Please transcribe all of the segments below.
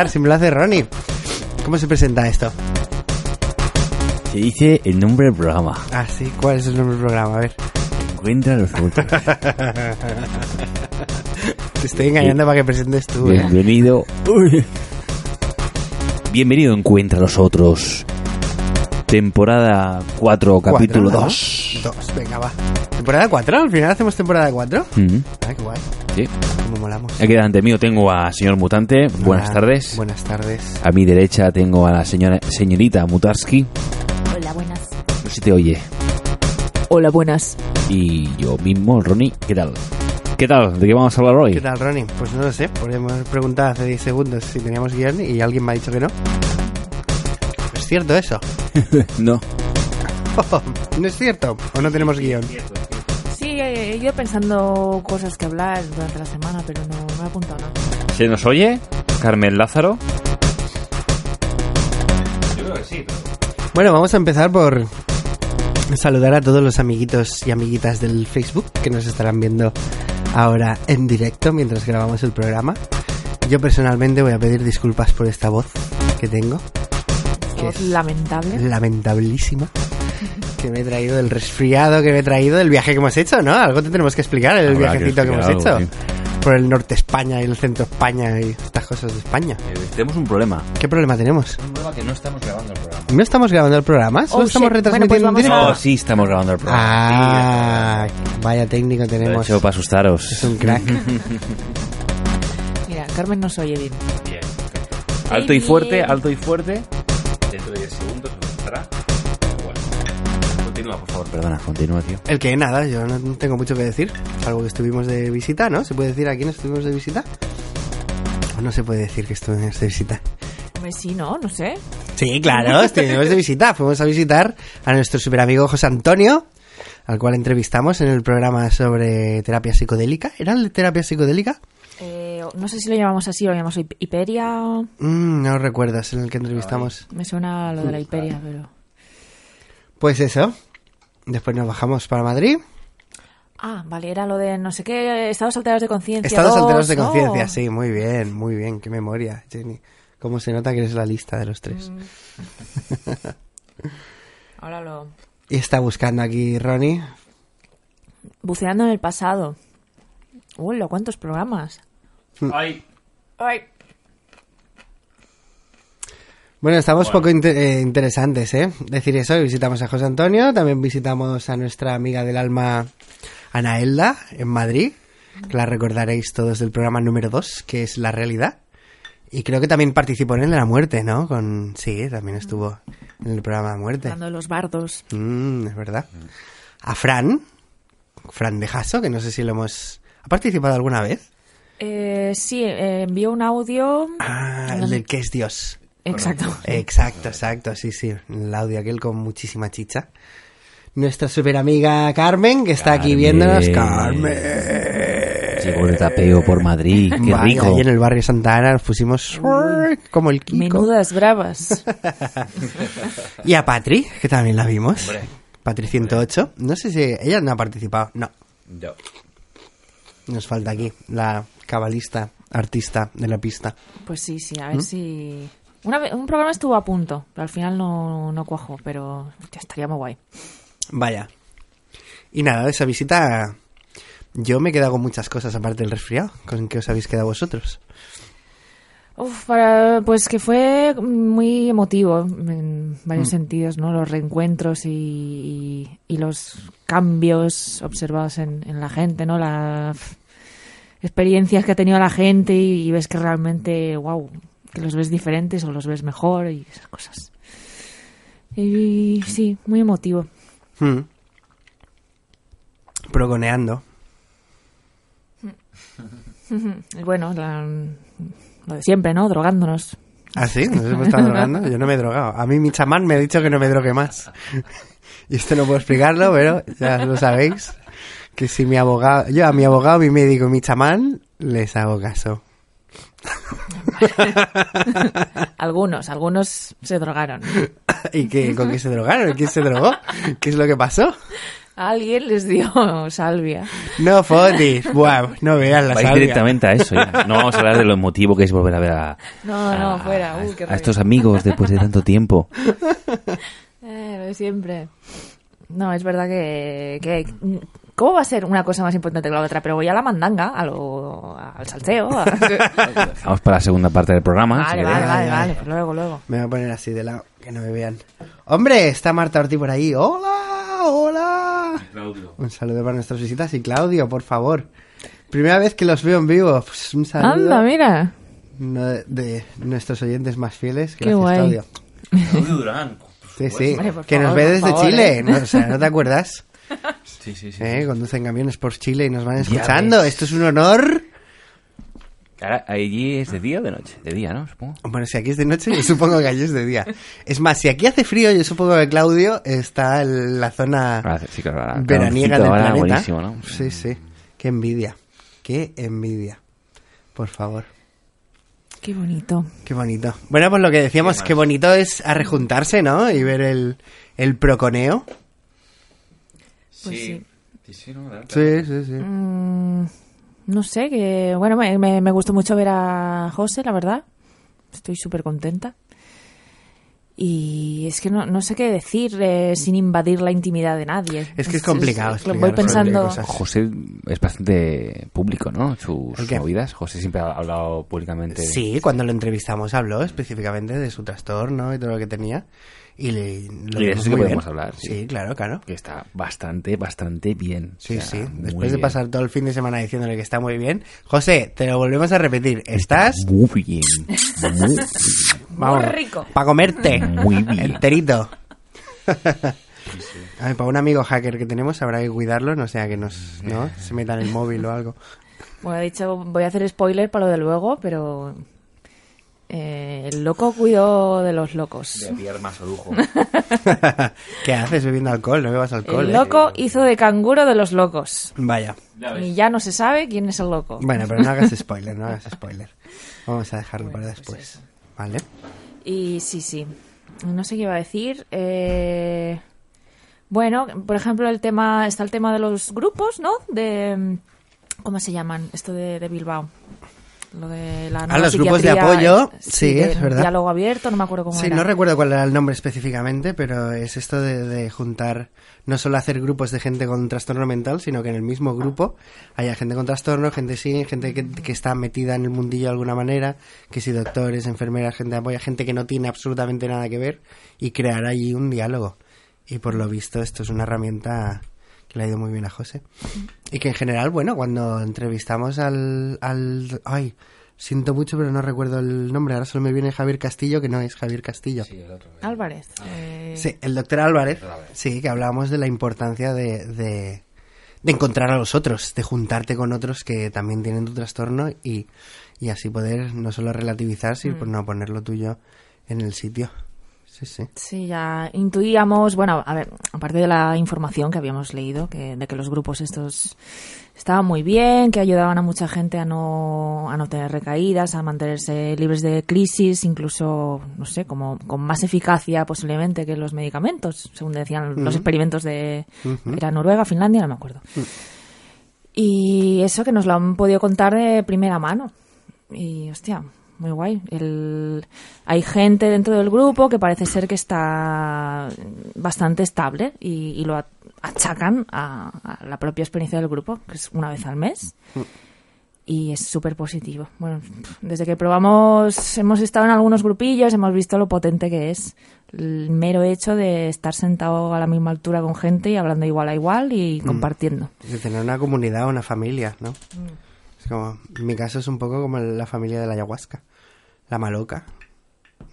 presentar, siempre lo hace Ronnie. ¿Cómo se presenta esto? Se dice el nombre del programa. Ah, sí, ¿cuál es el nombre del programa? A ver. Encuentra los otros. Te estoy engañando para que presentes tú. ¿eh? Bienvenido. Bienvenido Encuentra los otros. Temporada 4, capítulo Cuatro, ¿no? 2. Dos, venga, va. ¿Temporada 4? ¿Al final hacemos temporada 4? Mm, Ah, qué guay. Sí. Cómo molamos. Aquí delante mío tengo a señor Mutante. Buenas Hola, tardes. Buenas tardes. A mi derecha tengo a la señora, señorita Mutarski. Hola, buenas. No sé si te oye. Hola, buenas. Y yo mismo, Ronnie. ¿Qué tal? ¿Qué tal? ¿De qué vamos a hablar hoy? ¿Qué tal, Ronnie? Pues no lo sé, podríamos preguntar hace 10 segundos si teníamos guion y alguien me ha dicho que no. ¿Es cierto eso? no. ¿No es cierto? ¿O no tenemos guion? Sí, he ido pensando cosas que hablar durante la semana, pero no, no he apuntado nada. ¿Se nos oye? Carmen Lázaro. Bueno, vamos a empezar por saludar a todos los amiguitos y amiguitas del Facebook que nos estarán viendo ahora en directo mientras grabamos el programa. Yo personalmente voy a pedir disculpas por esta voz que tengo, ¿Qué Voz es? lamentable. lamentabilísima, que me he traído del resfriado que me he traído del viaje que hemos hecho, ¿no? Algo te tenemos que explicar, el Habrá viajecito que, hemos hecho. Por el norte de España y el centro de España y estas cosas de España. Eh, tenemos un problema. ¿Qué problema tenemos? Un problema que no estamos grabando el programa. ¿No estamos grabando el programa? ¿Solo Oh, estamos shit. retransmitiendo Bueno, pues a- No, sí estamos grabando el programa. Ah, vaya técnico Lo he tenemos. hecho para asustaros. Es un crack. Mira, Carmen nos oye bien. Bien. Alto y fuerte, alto y fuerte. Dentro de 10 segundos. Bueno. Continúa, por favor. Perdona, continúa, tío. El que nada, yo no tengo mucho que decir. Algo que estuvimos de visita, ¿no? ¿Se puede decir a quién estuvimos de visita? ¿O no se puede decir que estuvimos de visita? Hombre, sí, ¿no? No sé. Sí, claro, estuvimos de visita. Fuimos a visitar a nuestro super amigo José Antonio, al cual entrevistamos en el programa sobre terapia psicodélica. ¿Era el de terapia psicodélica? Eh, no sé si lo llamamos así, lo llamamos Hip- Hiperia. Mm, no recuerdo, es en el que entrevistamos. Me suena lo de la Hiperia, pero... Pues eso. Después nos bajamos para Madrid. Ah, vale, era lo de no sé qué, estados alterados de conciencia. Estados dos, alterados de ¿no? conciencia, sí, muy bien, muy bien. Qué memoria, Jenny. Cómo se nota que eres la lista de los tres. Ahora lo... Y está buscando aquí Ronnie. Buceando en el pasado. Hola, ¿cuántos programas? Ay. Ay. Bueno, estamos poco eh, interesantes, ¿eh? Decir eso, visitamos a José Antonio, también visitamos a nuestra amiga del alma, Ana Elda, en Madrid, que la recordaréis todos del programa número 2, que es La Realidad. Y creo que también participó en el de la muerte, ¿no? Con... Sí, también estuvo en el programa de muerte. Hablando de los bardos. Mm, es verdad. A Fran, Fran de Jasso, que no sé si lo hemos... ¿Ha participado alguna vez? Eh, sí, eh, envió un audio. Ah, el del que es Dios. Exacto. Exacto, exacto, sí, sí. El audio aquel con muchísima chicha. Nuestra super amiga Carmen, que está aquí Carmen. viéndonos. Carmen. Llegó de tapeo por Madrid. Qué Vaya, rico. ahí en el barrio Santa Ana nos pusimos como el Kiko. Menudas bravas. Y a Patri, que también la vimos. Patri 108. No sé si ella no ha participado. No, No. nos falta aquí la cabalista, artista de la pista. Pues sí, sí, a ¿Mm? ver si. Una un programa estuvo a punto, pero al final no, no cuajó, pero ya estaría muy guay. Vaya. Y nada, de esa visita yo me he quedado con muchas cosas aparte del resfriado. ¿Con qué os habéis quedado vosotros? Uf, para- pues que fue muy emotivo en varios Mm. sentidos, ¿no? Los reencuentros y, y- y los cambios observados en, en la gente, ¿no? Las experiencias que ha tenido la gente y, y ves que realmente, wow, que los ves diferentes o los ves mejor y esas cosas. Y sí, muy emotivo. Hmm. Progoneando. Y bueno, la- lo de siempre, ¿no? Drogándonos. ¿Ah, sí? ¿Nos hemos estado drogando? Yo no me he drogado. A mí mi chamán me ha dicho que no me drogue más. Y esto no puedo explicarlo, pero ya lo sabéis. Que si mi abogado... Yo a mi abogado, mi médico y mi chamán les hago caso. Algunos, algunos se drogaron. ¿Y qué, con qué se drogaron? ¿Quién se drogó? ¿Qué es lo que pasó? Alguien les dio salvia. No fotis. Buah, no veas la Vais salvia. directamente a eso ya. No vamos a hablar de lo emotivo que es volver a ver a, No, no, a- fuera. a- Uy, qué a rollo. estos amigos después de tanto tiempo. Eh, lo de siempre. No, es verdad que, que- ¿Cómo va a ser una cosa más importante que la otra? Pero voy a la mandanga, a lo, al salseo. a- Vamos para la segunda parte del programa. si vale, vale, vale, vale. vale. Pues luego, luego. Me voy a poner así de lado, que no me vean. Hombre, está Marta Ortiz por ahí. ¡Hola! ¡Hola! Un saludo para nuestras visitas y Claudio, por favor. Primera vez que los veo en vivo. Pues un saludo. Anda, mira. Uno de, de nuestros oyentes más fieles. Qué Gracias, guay. Claudio. Claudio Durán. Sí, sí. Hombre, que nos ve desde favor, Chile. ¿eh? ¿no? O sea, ¿no te acuerdas? Sí, sí, sí. ¿Eh? Conducen camiones por Chile y nos van escuchando. Esto es un honor. Ahora, ¿Allí es de día o de noche? De día, ¿no? Supongo. Bueno, si aquí es de noche, yo supongo que allí es de día. Es más, si aquí hace frío, yo supongo que Claudio está en la zona Ah, sí, claro, ahora, veraniega del ahora, planeta. buenísimo, ¿no? Sí, sí. Qué envidia. Qué envidia. Por favor. Qué bonito. Qué bonito. Bueno, pues lo que decíamos, qué bonito es a rejuntarse, ¿no? Y ver el, el proconeo. Pues sí. Sí, sí, no, claro. Sí, sí, sí. Mm, no sé, que bueno, me, me, me gustó mucho ver a José, la verdad. Estoy súper contenta. Y es que no, no sé qué decir eh, sin invadir la intimidad de nadie. Es que es complicado explicar voy pensando. José es bastante público, ¿no? Sus movidas. José siempre ha hablado públicamente. Sí, cuando lo entrevistamos habló específicamente de su trastorno y todo lo que tenía. Y, le, lo Y de eso sí que podemos bien. hablar, sí. Sí, claro, claro. Que está bastante, bastante bien. Sí, O sea, sí. Después de bien. pasar todo el fin de semana diciéndole que está muy bien. José, te lo volvemos a repetir. ¿Estás? Muy bien. Muy, Vamos, rico. Para comerte. Muy bien. Enterito. Ay, para un amigo hacker que tenemos habrá que cuidarlo, no sea que nos ¿no? se meta en el móvil o algo. Bueno, he dicho, voy a hacer spoiler para lo de luego, pero eh, el loco cuidó de los locos. De pillar más lujo. ¿Qué haces bebiendo alcohol? No bebas alcohol. El ¿eh? loco hizo de canguro de los locos. Vaya. Y ya no se sabe quién es el loco. Bueno, pero no hagas spoiler, no hagas spoiler. Vamos a dejarlo para después. ¿Vale? Y sí, sí. No sé qué iba a decir. Eh, bueno, por ejemplo, el tema está el tema de los grupos, ¿no? De ¿cómo se llaman? Esto de, de Bilbao. Lo de la nueva Ah, los grupos de apoyo, sí, de es verdad. Diálogo abierto, no me acuerdo cómo Sí, era. no recuerdo cuál era el nombre específicamente, pero es esto de, de juntar, no solo hacer grupos de gente con trastorno mental, sino que en el mismo grupo haya gente con trastorno, gente sin, gente que, que está metida en el mundillo de alguna manera, que si doctores, enfermeras, gente de apoyo, gente que no tiene absolutamente nada que ver, y crear allí un diálogo. Y por lo visto esto es una herramienta que le ha ido muy bien a José. Y que en general, bueno, cuando entrevistamos al, al... Ay, siento mucho, pero no recuerdo el nombre. Ahora solo me viene Javier Castillo, que no es Javier Castillo. Sí, Álvarez. eh, el doctor Álvarez. Sí, que hablábamos de la importancia de, de, de encontrar a los otros, de juntarte con otros que también tienen tu trastorno y, y así poder no solo relativizar, sino Mm. no poner lo tuyo en el sitio. Sí, sí. Sí, ya intuíamos, bueno, a ver, aparte de la información que habíamos leído, que, de que los grupos estos estaban muy bien, que ayudaban a mucha gente a no, a no tener recaídas, a mantenerse libres de crisis, incluso, no sé, como con más eficacia posiblemente que los medicamentos, según decían los experimentos de, era Noruega, Finlandia, no me acuerdo. Y eso que nos lo han podido contar de primera mano. Y, hostia, muy guay. El... Hay gente dentro del grupo que parece ser que está bastante estable y, y lo achacan a, a la propia experiencia del grupo, que es una vez al mes. Y es súper positivo. Bueno, desde que probamos, hemos estado en algunos grupillos, hemos visto lo potente que es el mero hecho de estar sentado a la misma altura con gente y hablando igual a igual y compartiendo. De tener una comunidad, una familia, ¿no? Es como, en mi caso es un poco como la familia de la ayahuasca, la maloca.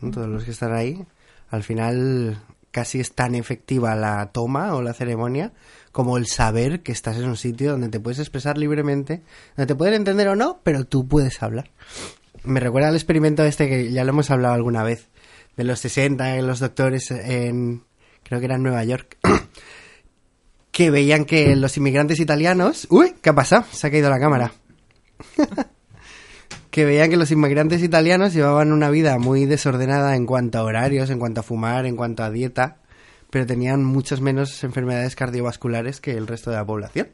¿no? Todos los que están ahí, al final casi es tan efectiva la toma o la ceremonia como el saber que estás en un sitio donde te puedes expresar libremente, donde te pueden entender o no, pero tú puedes hablar. Me recuerda al experimento este que ya lo hemos hablado alguna vez, de los 60, en los doctores en, creo que era en Nueva York, que veían que los inmigrantes italianos... Uy, ¿qué ha pasado? Se ha caído la cámara. Que veían que los inmigrantes italianos llevaban una vida muy desordenada en cuanto a horarios, en cuanto a fumar, en cuanto a dieta, pero tenían muchas menos enfermedades cardiovasculares que el resto de la población.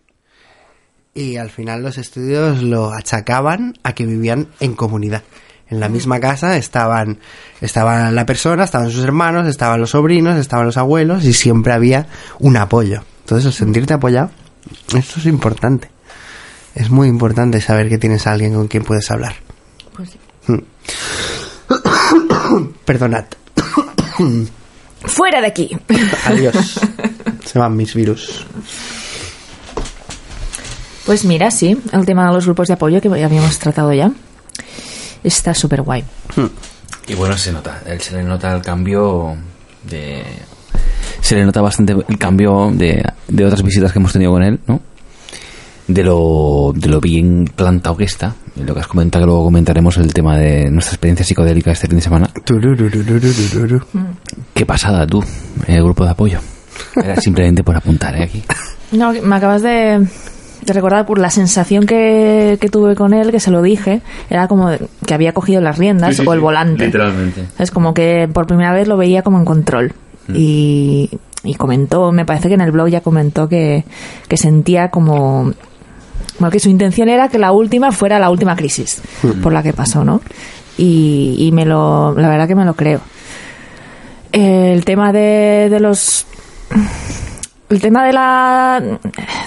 Y al final los estudios lo achacaban a que vivían en comunidad. En la misma casa estaban, estaba la persona, estaban sus hermanos, estaban los sobrinos, estaban los abuelos y siempre había un apoyo. Entonces el sentirte apoyado, esto es importante. Es muy importante saber que tienes a alguien con quien puedes hablar. Pues sí. Perdonad. ¡Fuera de aquí! Adiós. Se van mis virus. Pues mira, sí, el tema de los grupos de apoyo que ya habíamos tratado ya. Está súper guay. Y bueno, se nota, él se le nota el cambio de... Se le nota bastante el cambio de, de otras visitas que hemos tenido con él, ¿no? De lo, de lo bien plantado que está. Y lo que has comentado, que luego comentaremos el tema de nuestra experiencia psicodélica este fin de semana. Qué pasada tú, en el grupo de apoyo. Era simplemente por apuntar, ¿eh? Aquí. No, me acabas de, de recordar por la sensación que, que tuve con él, que se lo dije, era como de- que había cogido las riendas o el volante. Literalmente. Es como que por primera vez lo veía como en control. Y, y comentó, me parece que en el blog ya comentó que, que sentía como, bueno, que su intención era que la última fuera la última crisis por la que pasó, ¿no? Y, y me lo, la verdad que me lo creo. El tema de, de los el tema de la,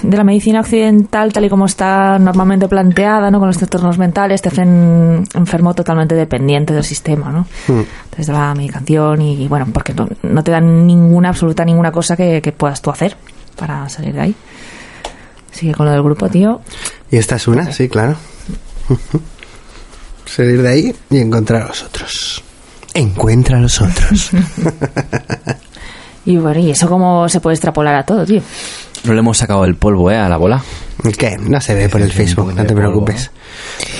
de la medicina occidental, tal y como está normalmente planteada, ¿no? con los trastornos mentales, te hacen enfermo totalmente dependiente del sistema, ¿no? Desde la medicación y, y, bueno, porque no, no te dan ninguna, absoluta ninguna cosa que, que puedas tú hacer para salir de ahí. Así que con lo del grupo, tío, Y esta es una, sí, claro. Salir de ahí y encontrar a los otros. Encuentra a los otros. y bueno, y eso cómo se puede extrapolar a todo, tío. No le hemos sacado el polvo, ¿eh? A la bola. ¿Qué? No se ve por el Facebook, no te polvo, preocupes.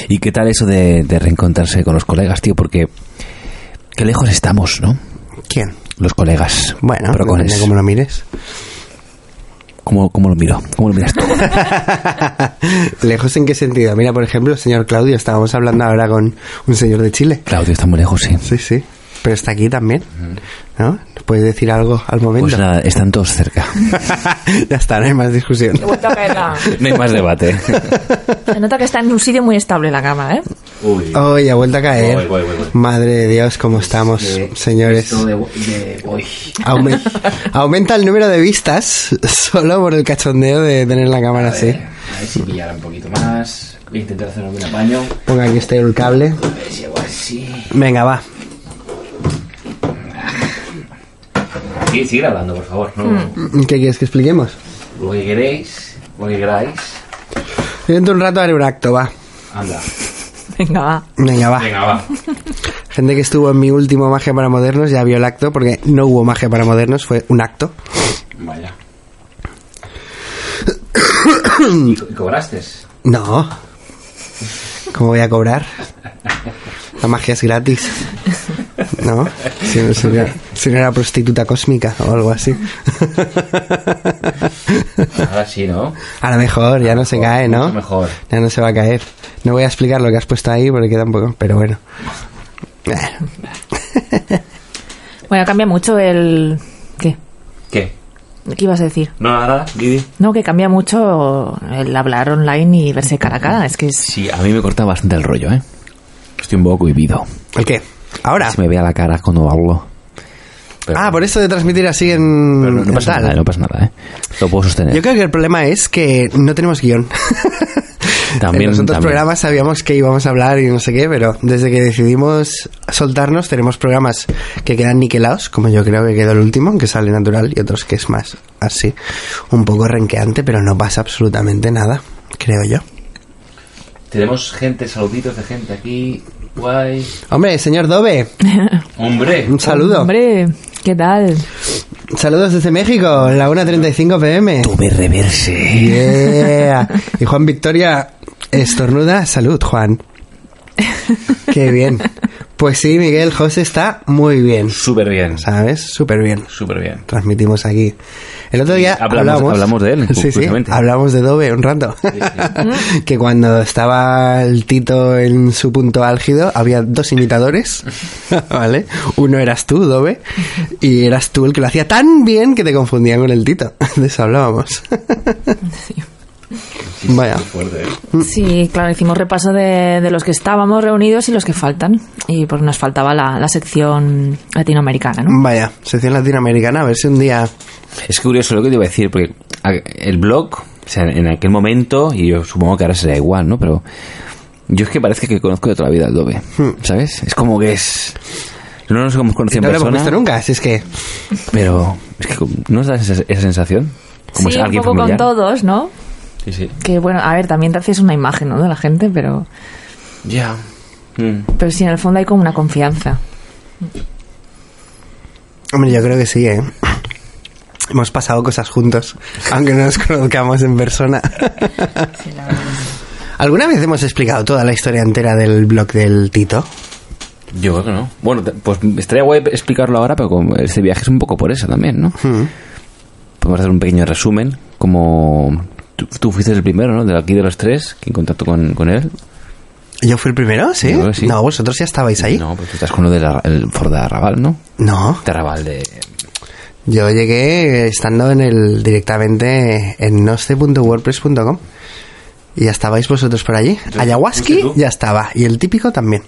¿Y qué tal eso de, de reencontrarse con los colegas, tío? Porque qué lejos estamos, ¿no? ¿Quién? Los colegas. Bueno, depende cómo lo mires. ¿Cómo, cómo lo miro? ¿Cómo lo miras tú? ¿Lejos en qué sentido? Mira, por ejemplo, el señor Claudio, estábamos hablando ahora con un señor de Chile. Claudio está muy lejos, sí. Sí, sí. Pero está aquí también. ¿No? ¿Puedes decir algo al momento? Pues nada, están todos cerca. ya está, no hay más discusión. No hay más debate. Se nota que está en un sitio muy estable la cama, ¿eh? Uy. Hoy ha vuelto a caer. Voy, voy, voy, voy. Madre de Dios, cómo estamos, señores. Aumen- aumenta el número de vistas solo por el cachondeo de tener la cámara así. A ver si pillara un poquito más. Voy a intentar hacer algún apaño. Ponga aquí este el cable. A ver. Venga, va. Sí, sigue hablando, por favor. No, ¿Qué quieres que expliquemos? Lo que queréis, lo que queráis. Dentro de un rato haré un acto, va. Anda. Venga, va. Venga, va. Venga, va. Gente que estuvo en mi último Magia para Modernos ya vio el acto porque no hubo Magia para Modernos, fue un acto. Vaya. ¿Y co- cobraste? No. ¿Cómo voy a cobrar? La magia es gratis. ¿No? Si no era prostituta cósmica o algo así. Ahora sí, ¿no? A lo mejor, ya no se cae, ¿no? mucho mejor. Ya no se va a caer. No voy a explicar lo que has puesto ahí porque tampoco, pero bueno. Bueno, cambia mucho el... ¿Qué? ¿Qué? ¿Qué ibas a decir? No, nada, Didi. No, que cambia mucho el hablar online y verse cara a cara. Es que es... Sí, a mí me corta bastante el rollo, ¿eh? Estoy un poco cohibido. ¿El qué? ¿Ahora? Se me ve a la cara cuando hablo. Pero- Ah, por eso de transmitir así en... pero no, pasa nada, no pasa nada, ¿eh? Lo puedo sostener. Yo creo que el problema es que no tenemos guion. También- en los otros también. programas sabíamos que íbamos a hablar y no sé qué, pero desde que decidimos soltarnos tenemos programas que quedan niquelados, como yo creo que quedó el último, que sale natural, y otros que es más así, un poco renqueante, pero no pasa absolutamente nada, creo yo. Tenemos gente, saluditos de gente aquí. Guay. Hombre, señor Dove, Hombre. un saludo. Hombre, ¿qué tal? Saludos desde México, en la 1.35 pm. Tuve reverse. Yeah. Y Juan Victoria estornuda. Salud, Juan. Qué bien. Pues sí, Miguel, José está muy bien, Súper bien. ¿sabes? Súper bien. Súper bien. Transmitimos aquí. El otro día Hablamos- hablamos, hablamos de él, Sí, sí, hablamos de Dove un rato. que cuando estaba el Tito en su punto álgido, había dos imitadores, ¿vale? Uno eras tú, Dove, y eras tú el que lo hacía tan bien que te confundían con el Tito. De eso hablábamos. Vaya. Fuerte, ¿eh? Sí, claro, hicimos repaso de, de los que estábamos reunidos y los que faltan. Y pues nos faltaba la, la sección latinoamericana, ¿no? Vaya, sección latinoamericana, a ver si un día... Es curioso lo que te iba a decir, porque el blog, o sea, en aquel momento, y yo supongo que ahora será igual, ¿no? Pero yo es que parece que conozco de toda la vida el Dove, ¿sabes? Es como que es... No nos hemos conocido No en lo hemos persona, visto nunca, si es que... pero es que ¿no os da esa, esa sensación? Como sí, si un poco con familiar. todos, ¿no? Sí, sí. Que bueno, a ver, también te haces una imagen, ¿no? De la gente, pero, Ya. Mm. pero sí, en el fondo hay como una confianza. Hombre, yo creo que sí, ¿eh? Hemos pasado cosas juntos, aunque no nos conozcamos en persona. ¿Alguna vez hemos explicado toda la historia entera del blog del Tito? Yo creo que no. Bueno, pues estaría guay explicarlo ahora, pero como este viaje es un poco por eso también, ¿no? Hmm. Podemos hacer un pequeño resumen, como tú, tú fuiste el primero, ¿no? De aquí de los tres, que en contacto con, con él. ¿Yo fui el primero? ¿Sí? No, vosotros ya estabais ahí. No, pues tú estás con lo del Ford de Arrabal, ¿no? No, De Arrabal de... yo llegué estando en el directamente en noce.wordpress.com y ya estabais vosotros por allí. ¿fuiste Ayahuasca ya estaba y el típico también.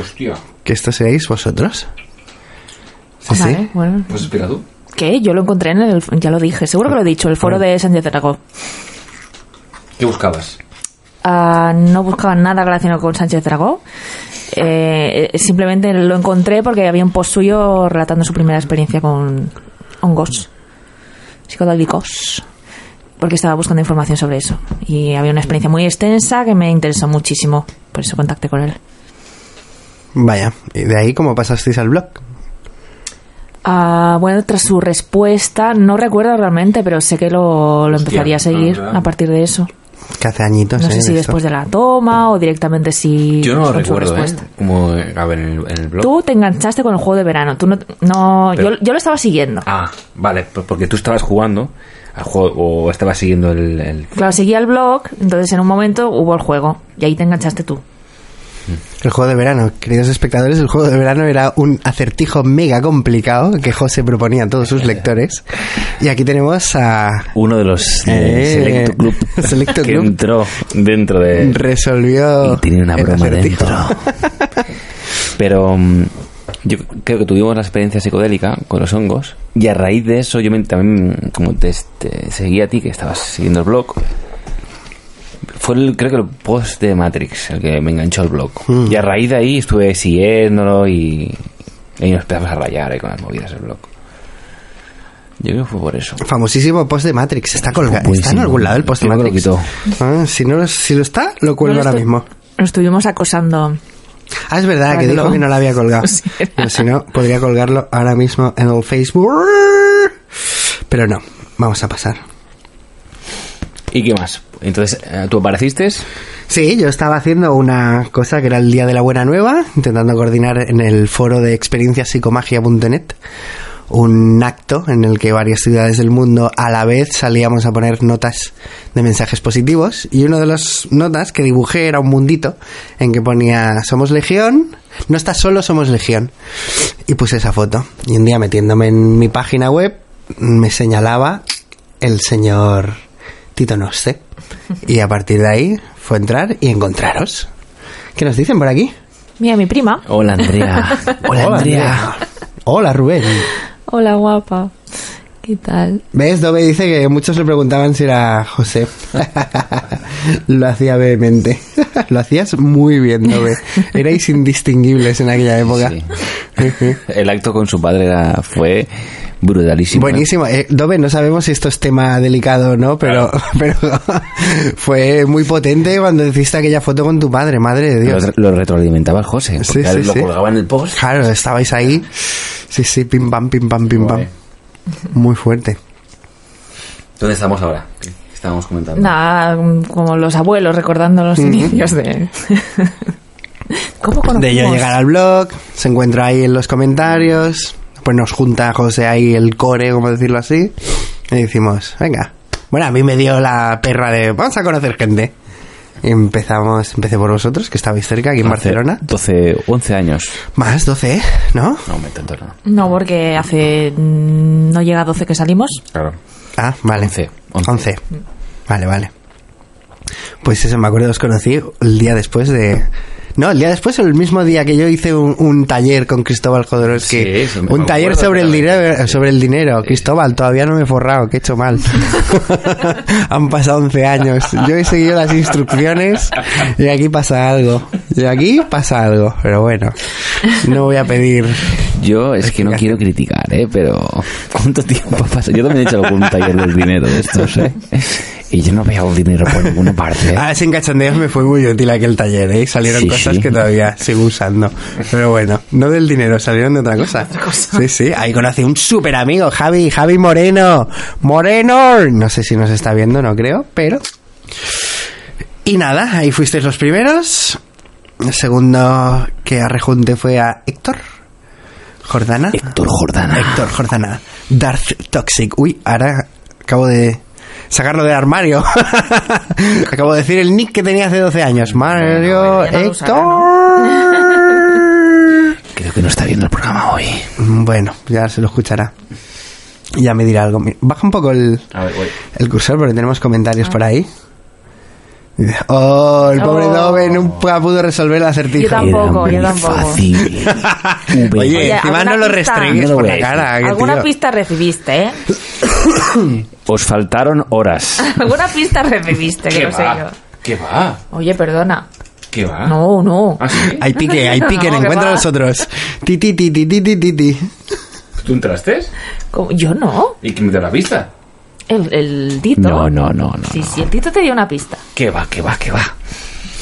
Hostia. Que esto seréis vosotros. Sí, sí. Vale, bueno. ¿Pues tú? ¿Qué? Yo lo encontré en el... Ya lo dije, seguro que lo he dicho, el foro de Sánchez Dragó. ¿Qué buscabas? Ah, no buscaba nada relacionado con Sánchez Dragó. Eh, eh, simplemente lo encontré porque había un post suyo relatando su primera experiencia con hongos psicodélicos. Porque estaba buscando información sobre eso. Y había una experiencia muy extensa que me interesó muchísimo. Por eso contacté con él. Vaya, y de ahí cómo pasasteis al blog. Ah, bueno, tras su respuesta, no recuerdo realmente, pero sé que lo, empezaría a seguir ah, a partir de eso. Que hace añitos, No ¿eh? sé si de después esto. de la toma o directamente si. Yo no lo recuerdo, ¿eh? Como, a ver, en el, en el blog. Tú te enganchaste con el juego de verano. Tú no, no Pero- yo, yo lo estaba siguiendo. Ah, vale, pues porque tú estabas jugando al juego o estabas siguiendo el... el- Claro, seguía el blog, entonces en un momento hubo el juego y ahí te enganchaste tú. El juego de verano, queridos espectadores, el juego de verano era un acertijo mega complicado que José proponía a todos sus lectores. Y aquí tenemos a... Uno de los de Eh, Selecto Club Selecto que Club. entró dentro de... Resolvió... Y tenía una broma dentro. Pero mm, yo creo que tuvimos la experiencia psicodélica con los hongos y a raíz de eso yo me- también, como te, te seguí a ti, que estabas siguiendo el blog, fue el, creo que el post de Matrix el que me enganchó al blog. Hmm. Y a raíz de ahí estuve siguiéndolo y, y nos empezamos a rayar ahí con las movidas del blog. Yo creo que fue por eso. Famosísimo post de Matrix. Está colgado. Está en algún lado el post de lo Matrix. quitó. Ah, si, no, si lo está, lo cuelgo Bueno, ahora mismo. Lo estuvimos acosando. Ah, es verdad que dijo lo- que no lo había colgado. Sí. Pero si no, podría colgarlo ahora mismo en el Facebook. Pero no, vamos a pasar. ¿Y qué más? Entonces, eh, ¿tú apareciste? Sí, yo estaba haciendo una cosa que era el Día de la Buena Nueva, intentando coordinar en el foro de experienciapsicomagia.net un acto en el que varias ciudades del mundo a la vez salíamos a poner notas de mensajes positivos y una de las notas que dibujé era un mundito en que ponía somos legión, no estás solo, somos legión y puse esa foto y un día metiéndome en mi página web me señalaba el señor Tito Noste y a partir de ahí fue entrar y encontraros. ¿Qué nos dicen por aquí? Mira, mi prima. Hola, Andrea. Hola, Andrea. Hola, Rubén. Hola, guapa. ¿Qué tal? ¿Ves? Dove dice que muchos le preguntaban si era José. Lo hacía vehemente. Lo hacías muy bien, Dove. Erais indistinguibles en aquella época. Sí. El acto con su padre era, fue brutalísimo. Buenísimo. Eh, Dove, no sabemos si esto es tema delicado o no, pero, pero fue muy potente cuando hiciste aquella foto con tu padre, madre de Dios. Lo, lo retroalimentaba el José. Sí, sí, lo sí. colgaba en el post. Claro, estabais ahí. Sí, sí, pim pam, pim pam, pim pam. Muy fuerte. ¿Dónde estamos ahora? ¿Qué estábamos comentando? Nada, como los abuelos recordando los inicios de, ¿Cómo conocimos? De yo llegar al blog, se encuentra ahí en los comentarios, pues nos junta José ahí el core, como decirlo así, y decimos, venga. Bueno, a mí me dio la perra de, vamos a conocer gente. Empezamos, empecé por vosotros, que estabais cerca, aquí en Barcelona. 12, 11 años. Más 12, ¿no? No, me tanto no. No, porque hace... mm, No llega a 12 que salimos. Claro. Ah, vale. 11, 11. 11. Vale, vale. Pues eso, me acuerdo, os conocí el día después de... No, el día después o el mismo día que yo hice un, un taller con Cristóbal Jodorowsky. Sí, eso me un taller sobre el, dinero, sobre el dinero. Cristóbal, todavía no me he forrado, que he hecho mal. Han pasado 11 años. Yo he seguido las instrucciones y aquí pasa algo. Y aquí pasa algo. Pero bueno, no voy a pedir... Yo es que no quiero criticar, ¿eh? Pero ¿cuánto tiempo pasa? Yo también he hecho algún taller del dinero de estos, ¿eh? Y yo no veo dinero por ninguna parte. ¿eh? Ah, sin cachondeos me fue muy útil aquel taller, ¿eh? Salieron Sí, cosas sí. que todavía sigo usando. Pero bueno, no del dinero, salieron de otra cosa. Sí, sí, ahí conocí un súper amigo, Javi, Javi Moreno. ¡Moreno! No sé si nos está viendo, no creo, pero... Y nada, ahí fuisteis los primeros. El segundo que arrejunte fue a Héctor Jordana. Héctor Jordana. Héctor Jordana. Darth Toxic. Uy, ahora acabo de sacarlo del armario. acabo de decir el nick que tenía hace 12 años. Mario Héctor. Creo que no está viendo el programa hoy. Bueno, ya se lo escuchará. Ya me dirá algo. Baja un poco el, A ver, voy. el cursor porque tenemos comentarios por ahí. Oh, el pobre Oh. Dove nunca pudo resolver el acertijo. Yo tampoco, Era yo tampoco. fácil. Oye, Oye, encima ¿alguna no lo restregues No por la a cara. que ¿Alguna tío. pista recibiste, eh? Os faltaron horas. ¿Alguna pista recibiste? Que no sé yo. ¿Qué va? Oye, perdona. ¿Qué va? No, no. ¿Ah, sí? Hay pique, hay pique, No, en que encuentro va. los otros. Ti, ti, ti, ti, ti, ti, ti, ti. ¿Tú entraste? ¿Cómo? Yo no. ¿Y quién me dio la pista? El, el Tito. No, no, no, no. Sí, no. sí, el Tito te dio una pista. ¿Qué va, qué va, qué va?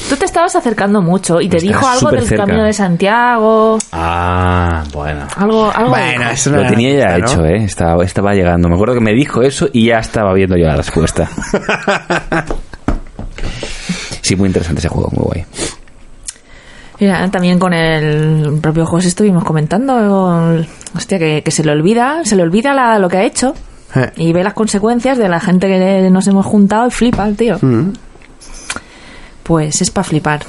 Tú te estabas acercando mucho y te Estaba dijo algo del cerca. camino de Santiago. Ah, bueno. Algo, algo. Bueno, eso no Lo tenía ya pista, ¿no? hecho, ¿eh? Estaba, estaba llegando. Me acuerdo que me dijo eso y ya estaba viendo yo la respuesta. Sí, muy interesante ese juego, muy guay. Mira, también con el propio José estuvimos comentando, hostia, que, que se le olvida, se le olvida la- lo que ha hecho Eh. y ve las consecuencias de la gente que nos hemos juntado y flipa el tío. Mm. Pues es para flipar.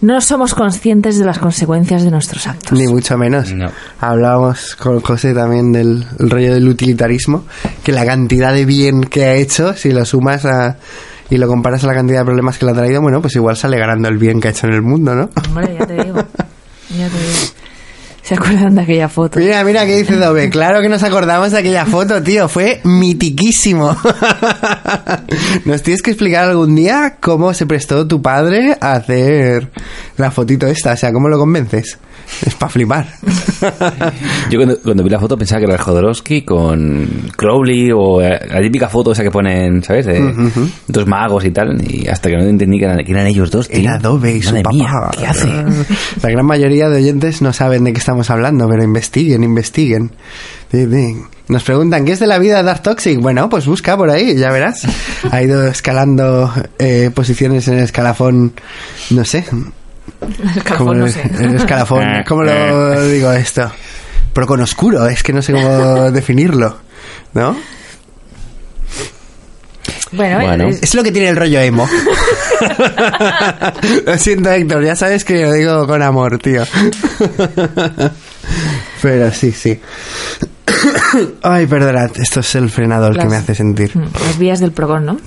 No somos conscientes de las consecuencias de nuestros actos. Ni mucho menos. No. Hablábamos con José también del el rollo del utilitarismo, que la cantidad de bien que ha hecho, si lo sumas a, y lo comparas a la cantidad de problemas que le ha traído, bueno, pues igual sale ganando el bien que ha hecho en el mundo, ¿no? Hombre, ya te digo. Ya te digo. ¿Se acuerdan de aquella foto? Mira, mira qué dice Dove. Claro que nos acordamos de aquella foto, tío. Fue mitiquísimo. Nos tienes que explicar algún día cómo se prestó tu padre a hacer la fotito esta. O sea, ¿cómo lo convences? Es para flipar. Yo cuando, cuando vi la foto pensaba que era el Jodorowsky con Crowley o eh, la típica foto esa que ponen, ¿sabes? De dos magos y tal. Y hasta que no entendí que eran, que eran ellos dos, tío. Era Dove y su papá. mía, ¿Qué hace? La gran mayoría de oyentes no saben de qué estamos hablando, pero investiguen, investiguen. Nos preguntan, ¿qué es de la vida de Dark Toxic? Bueno, pues busca por ahí, ya verás. Ha ido escalando eh, posiciones en el escalafón, no sé. El ¿Cómo cajón, no el- sé. El escalafón, ¿cómo lo digo esto? Pero con oscuro, es que no sé cómo definirlo, ¿no? Bueno, Bueno. es- Es lo que tiene el rollo emo. lo siento, Héctor, ya sabes que lo digo con amor, tío. Pero sí, sí. Ay, perdonad, esto es el frenador que me hace sentir. las vías del progrón, ¿no?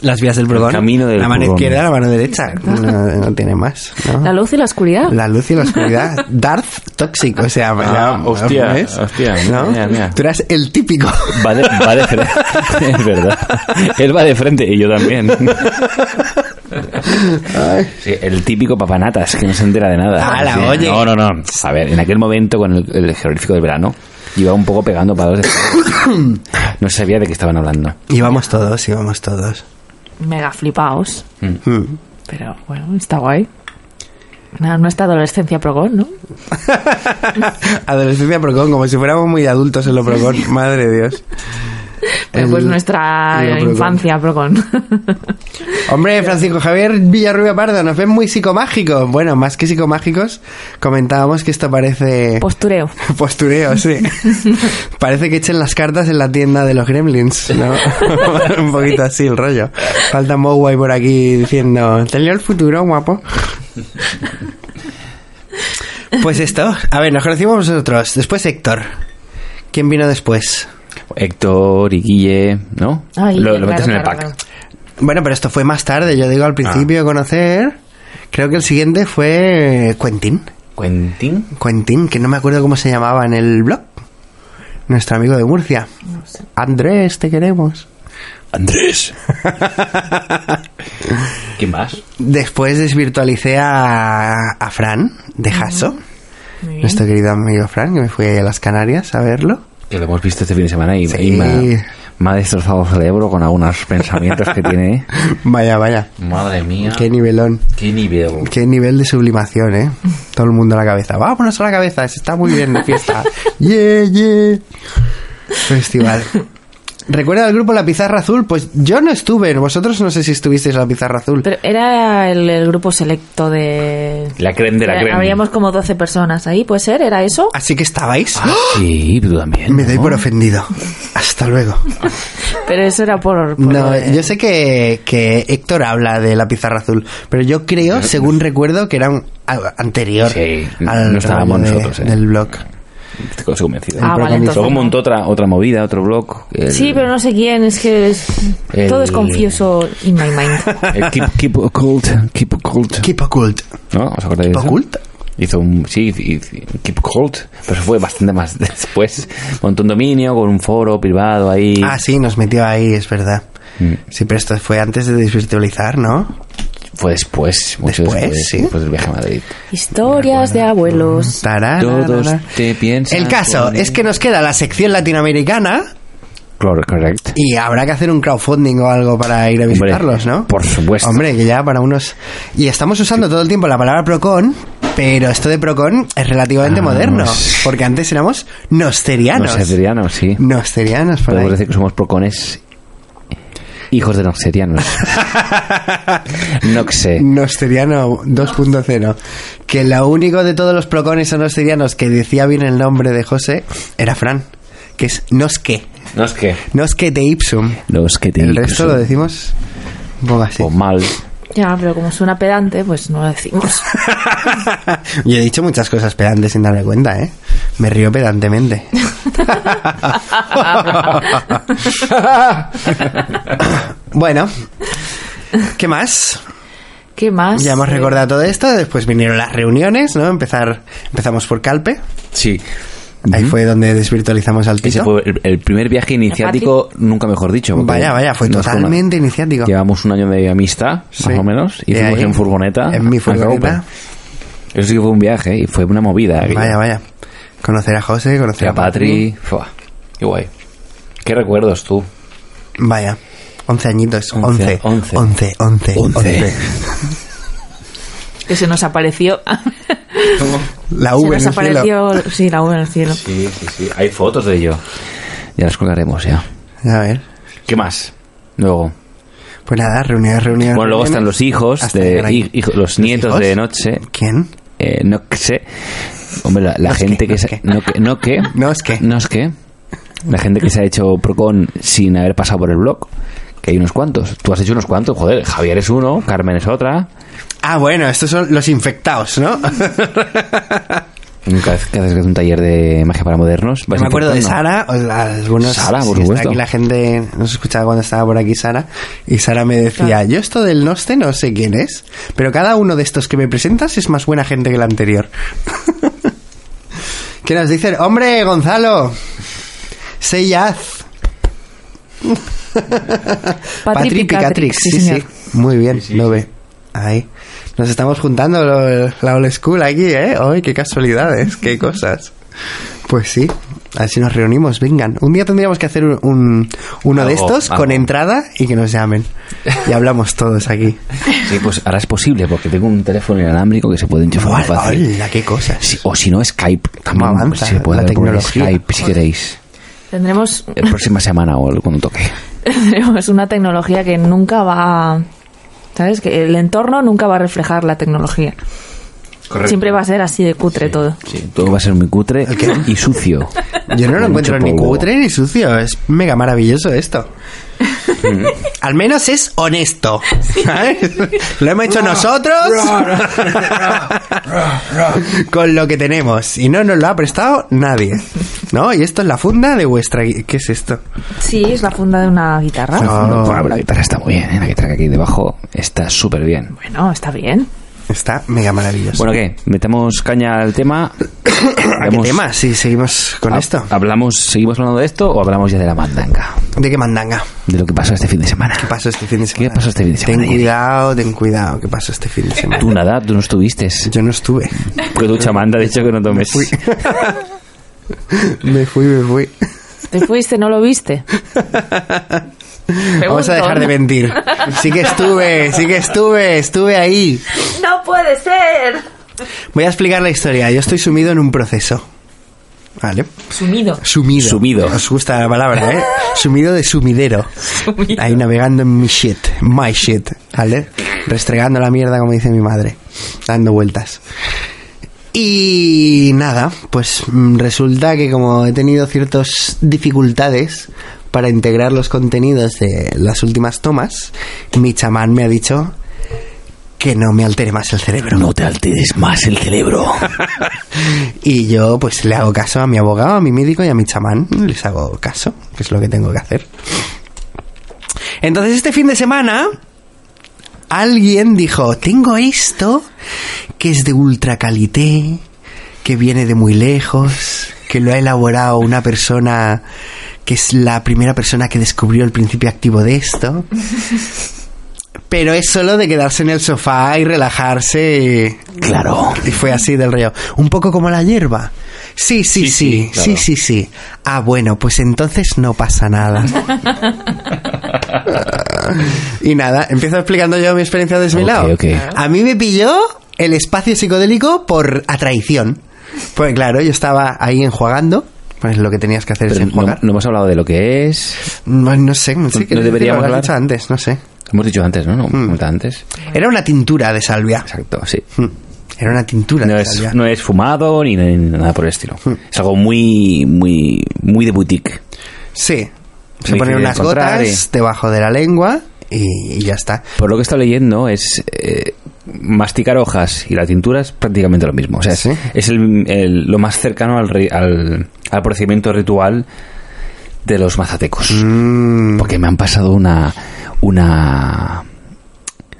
Las vías del Brogón. camino del La mano izquierda, la mano derecha. No, no tiene más. ¿no? La luz y la oscuridad. La luz y la oscuridad. Darth Toxic, o sea, Ah, ya, hostia, hostia, ¿No? mira, mira. Tú eras el típico. Va de, va de frente. es verdad. Él va de frente y yo también. Sí, el típico papanatas que no se entera de nada. Ala, Sí. oye. No, no, no. A ver, en aquel momento con el, el jeroglífico del verano iba un poco pegando palos de No sabía de qué estaban hablando. Íbamos todos, íbamos todos. Mega flipaos. Mm. Pero bueno, está guay. Nada, nuestra adolescencia progrón, ¿no? Adolescencia Procon, como si fuéramos muy adultos en lo Procon. Madre de Dios. Eh, pues El- nuestra Lío Procon. infancia, Procon. Hombre, Francisco Javier Villarrubia Pardo, nos ven muy psicomágicos. Bueno, más que psicomágicos, comentábamos que esto parece Postureo. postureo, sí. parece que echen las cartas en la tienda de los gremlins, ¿no? Un poquito así el rollo. Falta Mowai por aquí diciendo, te leo el futuro, guapo. Pues esto, a ver, nos conocimos nosotros, después Héctor. ¿Quién vino después? Héctor y Guille, ¿no? Ay, lo, metes en el pack. claro. Bueno, pero esto fue más tarde, yo digo al principio Ah. de conocer. Creo que el siguiente fue Quentin. Quentin. Quentin, que no me acuerdo cómo se llamaba en el blog. Nuestro amigo de Murcia. Andrés, te queremos. Andrés. ¿Quién más? Después desvirtualicé a, a Fran de bien. nuestro querido amigo Fran, que me fui a las Canarias a verlo. Que lo hemos visto este fin de semana y, Sí. y me, ha, me ha destrozado el cerebro con algunos pensamientos que tiene. Vaya, vaya. Madre mía. Qué nivelón. Qué nivel. Qué nivel de sublimación, ¿eh? Todo el mundo a la cabeza. Vámonos a la cabeza, se está muy bien de fiesta. Yeah, yeah. Festival. ¿Recuerda el grupo La Pizarra Azul? Pues yo no estuve. Vosotros no sé si estuvisteis en La Pizarra Azul. Pero era el, el grupo selecto de... La creme de la Eh, creme. Habríamos como 12 personas ahí, ¿puede ser? ¿Era eso? Así que estabais. Ah, sí, tú también. Me doy por ofendido. Hasta luego. Pero eso era por... por No, de- yo sé que, que Héctor habla de la pizarra azul, pero yo creo, según recuerdo, que era un, a- anterior Sí, al no estábamos rollo de- nosotros, eh. del blog. Estoy convencido. Ah, vale, entonces Luego montó otra, otra movida, otro blog. el- Sí, pero no sé quién, es que es- El- todo es confuso in my mind. el keep, keep Occult. Keep Occult. Keep Occult. ¿No? ¿Os acordáis eso? ¿Occult? Hizo un... Sí, Keep Occult. Pero fue bastante más después. Montó un dominio con un foro privado ahí. Ah, sí, nos metió ahí, es verdad. Mm. Sí, pero esto fue antes de desvirtualizar, ¿no? Fue después. Mucho Después, después. sí. Después del viaje a Madrid. Historias de abuelos. Tarara, Todos te piensan... El caso es que nos queda la sección latinoamericana Claro, correcto. y habrá que hacer un crowdfunding o algo para ir a Hombre, visitarlos, ¿no? por supuesto. Hombre, que ya para unos... Y estamos usando todo el tiempo la palabra Procon, pero esto de Procon es relativamente Ah, moderno, porque antes éramos nosterianos. Noxerianos, sí. Nosterianos, por Podemos ahí. decir que somos procones hijos de noxerianos. Noxe. Nosteriano 2.0. Que lo único de todos los procones o nosterianos que decía bien el nombre de José era Fran, que es Nosque. No es que. Nosque de Ipsum. Los que te El resto lo decimos un poco así. O mal. Ya, pero como suena pedante, pues no lo decimos. Yo he dicho muchas cosas pedantes sin darme cuenta, ¿eh? Me río pedantemente. bueno, ¿qué más? ¿Qué más? Ya hemos recordado todo esto, después vinieron las reuniones, ¿no? Empezar, empezamos por Calpe, Sí. Ahí fue donde desvirtualizamos al Ese fue el, el primer viaje iniciático, nunca mejor dicho. Vaya, vaya, fue totalmente iniciático. Llevamos un año de amistad, Sí. más o menos, y fuimos ahí, en furgoneta. En mi a furgoneta. Eso sí que fue un viaje y fue una movida. aquello. Vaya, vaya. Conocer a José, conocer A Patri. Fua, Qué guay. ¿Qué recuerdos tú? Vaya. 11 añitos. Once, 11. once. 11, 11, Once. 11. Que se nos apareció. La se V en nos el cielo. apareció. Sí, la U en el cielo. Sí, sí, sí. Hay fotos de ello. Ya las colgaremos ya. A ver. ¿Qué más? Luego. Pues nada, reuniones, reuniones. Bueno, luego están los hijos, de, hij- los nietos hijos? de Noche. ¿Quién? Eh, no sé. Hombre, la, la No gente que, que, no es se, que. no que, no que, No es que. no es que, la gente que se ha hecho Procon sin haber pasado por el blog, que hay unos cuantos. Tú has hecho unos cuantos, joder. Javier es uno, Carmen es otra. Ah, bueno, estos son los infectados, ¿no? Nunca que haces un taller de magia para modernos. Yo me acuerdo de. Sara, algunos, Sara, por supuesto. aquí la gente nos escuchaba cuando estaba por aquí Sara, y Sara me decía, yo esto del Noste no sé quién es, pero cada uno de estos que me presentas es más buena gente que el anterior. ¿Qué nos dicen? Hombre, Gonzalo, say yes. Patri Picatrix, sí, señor. Muy bien, lo ve. Ahí. Nos estamos juntando lo- la old school aquí, ¿eh? ¡Ay, qué casualidades! ¡Qué cosas! Pues sí, a ver si nos reunimos, vengan. Un día tendríamos que hacer un, un- uno de Algo, estos con algo. entrada y que nos llamen. Y hablamos todos aquí. Sí, pues ahora es posible porque tengo un teléfono inalámbrico que se puede enchufar muy fácil. ¡Hola, qué cosas! Sí, o si no, Skype. También avanza se puede la tecnología? Skype si queréis. Tendremos, La próxima semana o cuando toque. tendremos una tecnología que nunca va... ¿Sabes? Que el entorno nunca va a reflejar la tecnología. Siempre va a ser así de cutre todo. Sí, todo va a ser muy cutre y sucio. Yo no lo encuentro ni cutre ni sucio. Es mega maravilloso esto. Al menos es honesto. ¿sabes? Lo hemos hecho nosotros con lo que tenemos. Y no nos lo ha prestado nadie. ¿No? Y esto es la funda de vuestra... ¿Qué es esto? Sí, es la funda de una guitarra. No. Bueno, la guitarra está muy bien, ¿eh? la guitarra que aquí debajo está súper bien. Bueno, está bien. Está mega maravilloso. Bueno, ¿qué? ¿Metemos caña al tema? ¿A qué tema? Si seguimos con ha- esto. ¿Hablamos, ¿Seguimos hablando de esto o hablamos ya de la mandanga? ¿De qué mandanga? De lo que pasó este fin de semana. ¿Qué pasó este fin de semana? ¿Qué pasó este fin de semana, Ten cuidado, ten cuidado. ¿Qué pasó este fin de semana? Tú nada, tú no estuviste. Yo no estuve. Porque tu chamán te ha dicho que no tomes. Me fui, me fui. ¿Te fuiste? ¿No lo viste? Vamos a dejar de mentir. Sí que estuve, sí que estuve, estuve ahí. ¡No puede ser! Voy a explicar la historia. Yo estoy sumido en un proceso. ¿Vale? Sumido. Sumido. Sumido. Os gusta la palabra, ¿eh? Sumido de sumidero. Sumido. Ahí navegando en mi shit. My shit. ¿Vale? Restregando la mierda, como dice mi madre. Dando vueltas. Y nada, pues mm, resulta que como he tenido ciertas dificultades para integrar los contenidos de las últimas tomas, mi chamán me ha dicho que no me altere más el cerebro. No te alteres más el cerebro. Y yo pues le hago caso a mi abogado, a mi médico y a mi chamán. Les hago caso, que es lo que tengo que hacer. Entonces este fin de semana alguien dijo, tengo esto que es de ultra calité, que viene de muy lejos, que lo ha elaborado una persona que es la primera persona que descubrió el principio activo de esto. Pero es solo de quedarse en el sofá y relajarse Claro. y fue así del río. Un poco como la hierba. Sí, sí, sí, sí, sí, sí, Ah, bueno, pues entonces no pasa nada. y nada, empiezo explicando yo mi experiencia desvelado. Ok, ok. A mí me pilló el espacio psicodélico por a traición. Pues claro, yo estaba ahí enjuagando. Pues lo que tenías que hacer es Pero enjuagar. no hemos hablado de lo que es. No, no sé, no sé No deberíamos hablar. dicho antes, no sé. Hemos dicho antes, ¿no? No, dicho antes. Era una tintura de salvia. Exacto, sí. Hmm. Era una tintura No de es, salvia. no es fumado ni, ni nada por el estilo. Hmm. Es algo muy, muy, muy de boutique. Sí. Se Muy ponen unas gotas debajo de la lengua y, y ya está. Por lo que he estado leyendo, es eh, masticar hojas y la tintura es prácticamente lo mismo. O sea, es- ¿Sí? es el, el- lo más cercano al, al, al procedimiento ritual de los mazatecos. Mm, Porque me han pasado una. una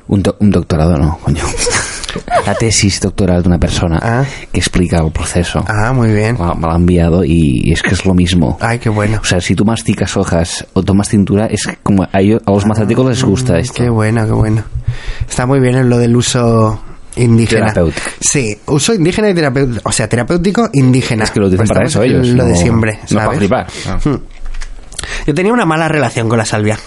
un, do- un doctorado, no, coño. La tesis doctoral de una persona Ah. que explica el proceso. Ah, muy bien. Me la- ha enviado y es que es lo mismo. Ay, qué bueno. O sea, si tú masticas hojas o tomas tintura, es como a, ellos- a los mazatecos les gusta esto. Mm, Qué bueno, qué bueno. Está muy bien en lo del uso indígena. Sí, uso indígena y terapéutico. O sea, terapéutico indígena. Es que lo dicen Pues para eso ellos. Lo de siempre, No para ¿sabes? flipar. Hmm. Yo tenía una mala relación con la salvia.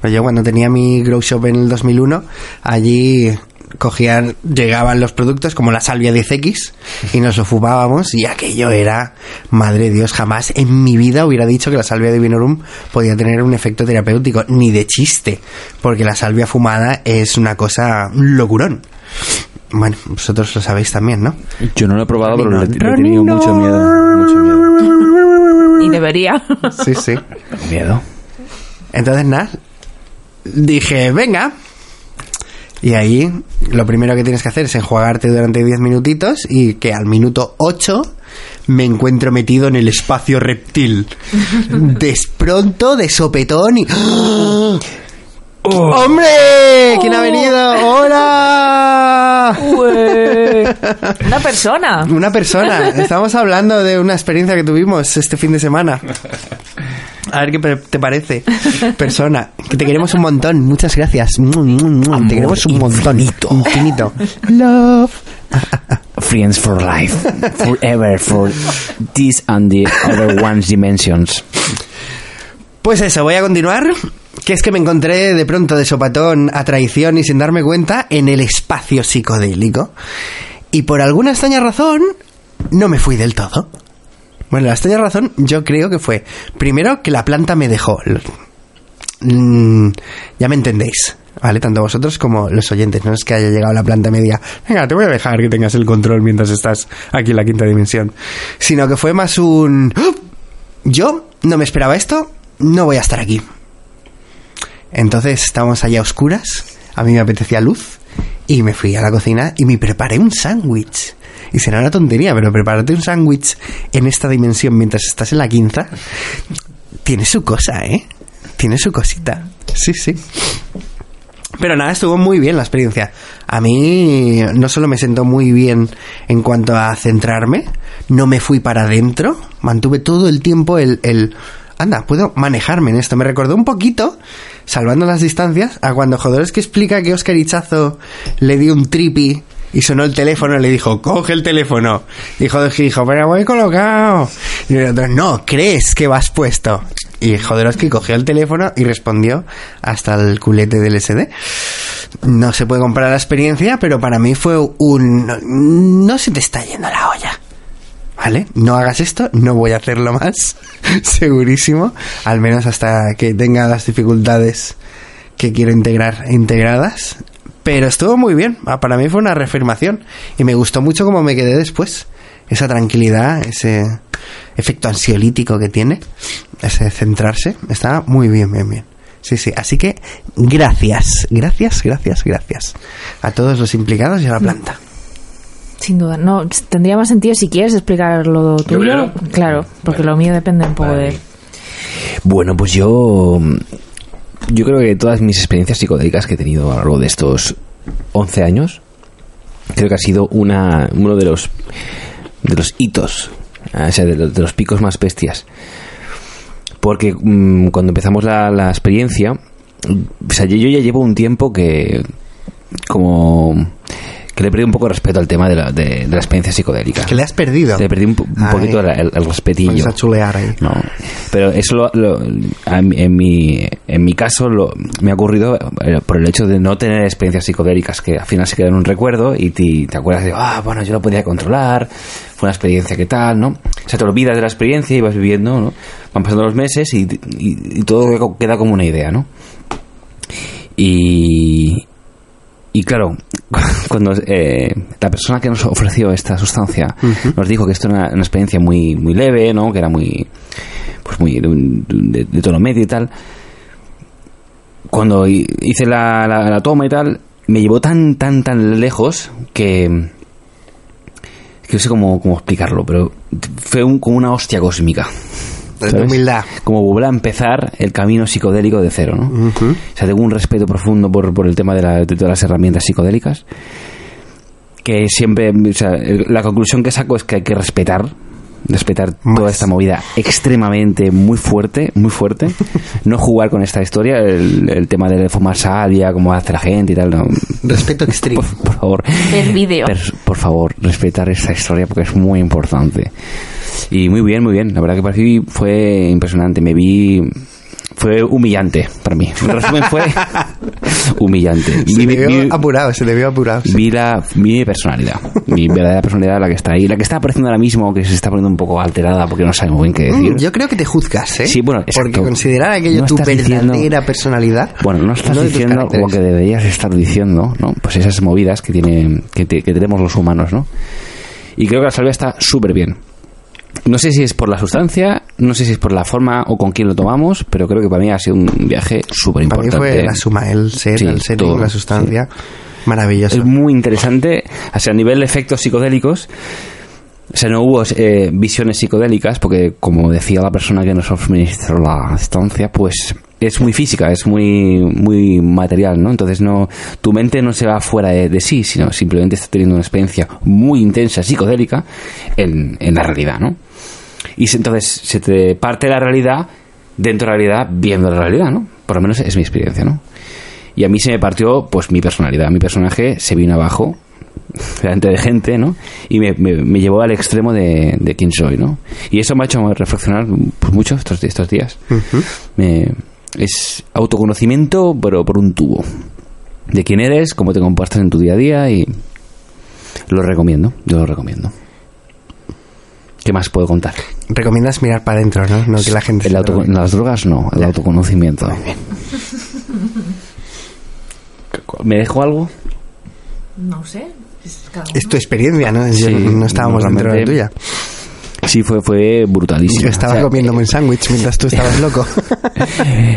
Pues yo cuando tenía mi grow shop en el 2001, allí cogían, llegaban los productos como la salvia 10X y nos lo fumábamos y aquello era, madre Dios, jamás en mi vida hubiera dicho que la salvia de Vinorum podía tener un efecto terapéutico, ni de chiste, porque la salvia fumada es una cosa un locurón. Bueno, vosotros lo sabéis también, ¿no? Yo no lo he probado, pero le, le he tenido mucho miedo. Mucho miedo. Y debería. Sí, sí. Miedo. Entonces, nada, dije, venga. Y ahí lo primero que tienes que hacer es enjuagarte durante 10 minutitos y que al minuto 8 me encuentro metido en el espacio reptil. Despronto, de sopetón y... ¡Ah! ¡Hombre! ¿Quién ha venido? ¡Hola! Una persona. Una persona. Estamos hablando de una experiencia que tuvimos este fin de semana. A ver qué te parece. Persona, que te queremos un montón. Muchas gracias. Te queremos un montón. Infinito. Love. Friends for life. Forever. For this and the other one's dimensions. Pues eso, voy a continuar. Que es que me encontré de pronto de sopatón a traición y sin darme cuenta en el espacio psicodélico. Y por alguna extraña razón, no me fui del todo. Bueno, la extraña razón yo creo que fue, primero, que la planta me dejó. Mm, ya me entendéis, ¿vale? Tanto vosotros como los oyentes. No es que haya llegado la planta media, venga, te voy a dejar que tengas el control mientras estás aquí en la quinta dimensión. Sino que fue más un... ¡Oh! Yo no me esperaba esto, no voy a estar aquí. Entonces estábamos allá a oscuras, a mí me apetecía luz y me fui a la cocina y me preparé un sándwich. Y será una tontería, pero prepararte un sándwich en esta dimensión mientras estás en la quinta tiene su cosa, ¿eh? Tiene su cosita. Sí, sí. Pero nada, estuvo muy bien la experiencia. A mí no solo me sentó muy bien en cuanto a centrarme, no me fui para adentro, mantuve todo el tiempo el, el anda, puedo manejarme en esto. Me recordó un poquito, salvando las distancias, a cuando Jodorowsky explica que Oscar Ichazo le dio un tripi y sonó el teléfono y le dijo, coge el teléfono. Y Jodorowsky dijo, pero voy colocado. Y el otro, no, crees que vas puesto. Y Jodorowsky cogió el teléfono y respondió hasta el culete del SD. No se puede comprar la experiencia, pero para mí fue un... No se te está yendo la olla. ¿Vale? No hagas esto, no voy a hacerlo más, segurísimo, al menos hasta que tenga las dificultades que quiero integrar integradas. Pero estuvo muy bien, Ah, para mí fue una reafirmación y me gustó mucho cómo me quedé después. Esa tranquilidad, ese efecto ansiolítico que tiene, ese centrarse, está muy bien, bien, bien. Sí, sí, así que gracias, gracias, gracias, gracias a todos los implicados y a la planta. Sin duda. No, tendría más sentido si quieres explicar lo tuyo. primero? Claro, porque lo mío depende un poco Vale. de... Bueno, pues yo. Yo creo que todas mis experiencias psicodélicas que he tenido a lo largo de estos 11 años, creo que ha sido una, uno de los, de los hitos, o sea, de los, de los picos más bestias. Porque mm, cuando empezamos la, la experiencia, o sea, yo, yo ya llevo un tiempo que. como. Que le perdí un poco de respeto al tema de la, de, de la experiencia psicodélica. Que le has perdido. Le perdí un, poquito el, el- el respetillo. A chulear ahí. No, pero eso lo- lo- en, mi, en mi caso lo- me ha ocurrido eh, por el hecho de no tener experiencias psicodélicas que al final se quedan en un recuerdo y te, te acuerdas de, ah, bueno, yo lo podía controlar, fue una experiencia que tal, ¿no? O sea, te olvidas de la experiencia y vas viviendo, ¿no? Van pasando los meses y, y- y todo queda como una idea, ¿no? Y, y claro, cuando eh, la persona que nos ofreció esta sustancia nos dijo que esto era una, experiencia muy muy leve, ¿no? Que era muy pues muy de, de- de tono medio y tal. Cuando hi- hice la, la- la toma y tal, me llevó tan tan tan lejos que que no sé cómo, cómo explicarlo, pero fue un- como una hostia cósmica. De ¿sabes? humildad. Como volver a empezar el camino psicodélico de cero, ¿no? Ujú. O sea, tengo un respeto profundo por, por el tema de, la- de todas las herramientas psicodélicas. Que siempre, o sea, el- la conclusión que saco es que hay que respetar, respetar Más. toda esta movida extremadamente muy fuerte, muy fuerte. No jugar con esta historia, el, el tema de fumar salvia, como hace la gente y tal. no. Respeto extremo. Por, por favor. El vídeo. Per- por favor, respetar esta historia porque es muy importante. Y muy bien, muy bien. La verdad que para mí fue impresionante. Me vi. Fue humillante para mí. En resumen, fue humillante. Se Vi- le vio vi- apurado, se le vio apurado. sí. vi la, mi personalidad. Mi verdadera personalidad, la que está ahí. La que está apareciendo ahora mismo, que se está poniendo un poco alterada porque no sabe muy bien qué decir. Mm, Yo creo que te juzgas, ¿eh? Sí, bueno, exacto. Porque considerar aquello No tu diciendo- verdadera personalidad. Bueno, no estás diciendo lo que deberías estar diciendo, ¿no? Pues esas movidas que, tiene, que, te- que tenemos los humanos, ¿no? Y creo que la salvia está súper bien. No sé si es por la sustancia, no sé si es por la forma o con quién lo tomamos, pero creo que para mí ha sido un viaje súper Para mí importante. fue la suma, el ser, Sí, el setting, todo, la sustancia. Maravilloso. Es muy interesante, o sea, a nivel de efectos psicodélicos, o sea, no hubo eh, visiones psicodélicas, porque como decía la persona que nos suministró la estancia, pues es muy física, es muy muy material, ¿no? Entonces no tu mente no se va fuera de, de sí, sino simplemente está teniendo una experiencia muy intensa psicodélica en, en la realidad, ¿no? Y se- entonces se te parte la realidad dentro de la realidad viendo la realidad, ¿no? Por lo menos es mi experiencia, ¿no? Y a mí se me partió, pues, mi personalidad. Mi personaje se vino abajo, delante de gente, ¿no? Y me, me- me llevó al extremo de, de quién soy, ¿no? Y eso me ha hecho reflexionar pues, mucho estos, estos días. Me- es autoconocimiento, pero por un tubo. De quién eres, cómo te comportas en tu día a día y lo recomiendo, yo lo recomiendo. ¿Qué más puedo contar? Recomiendas mirar para adentro, ¿no? No que la gente... El auto- las drogas no, el autoconocimiento. ¿Me dejo algo? No sé. es tu experiencia, ¿no? Yo Sí, no estábamos dentro de la tuya. Sí, fue, fue brutalísimo. Yo estaba O sea, comiéndome un sándwich mientras tú estabas loco.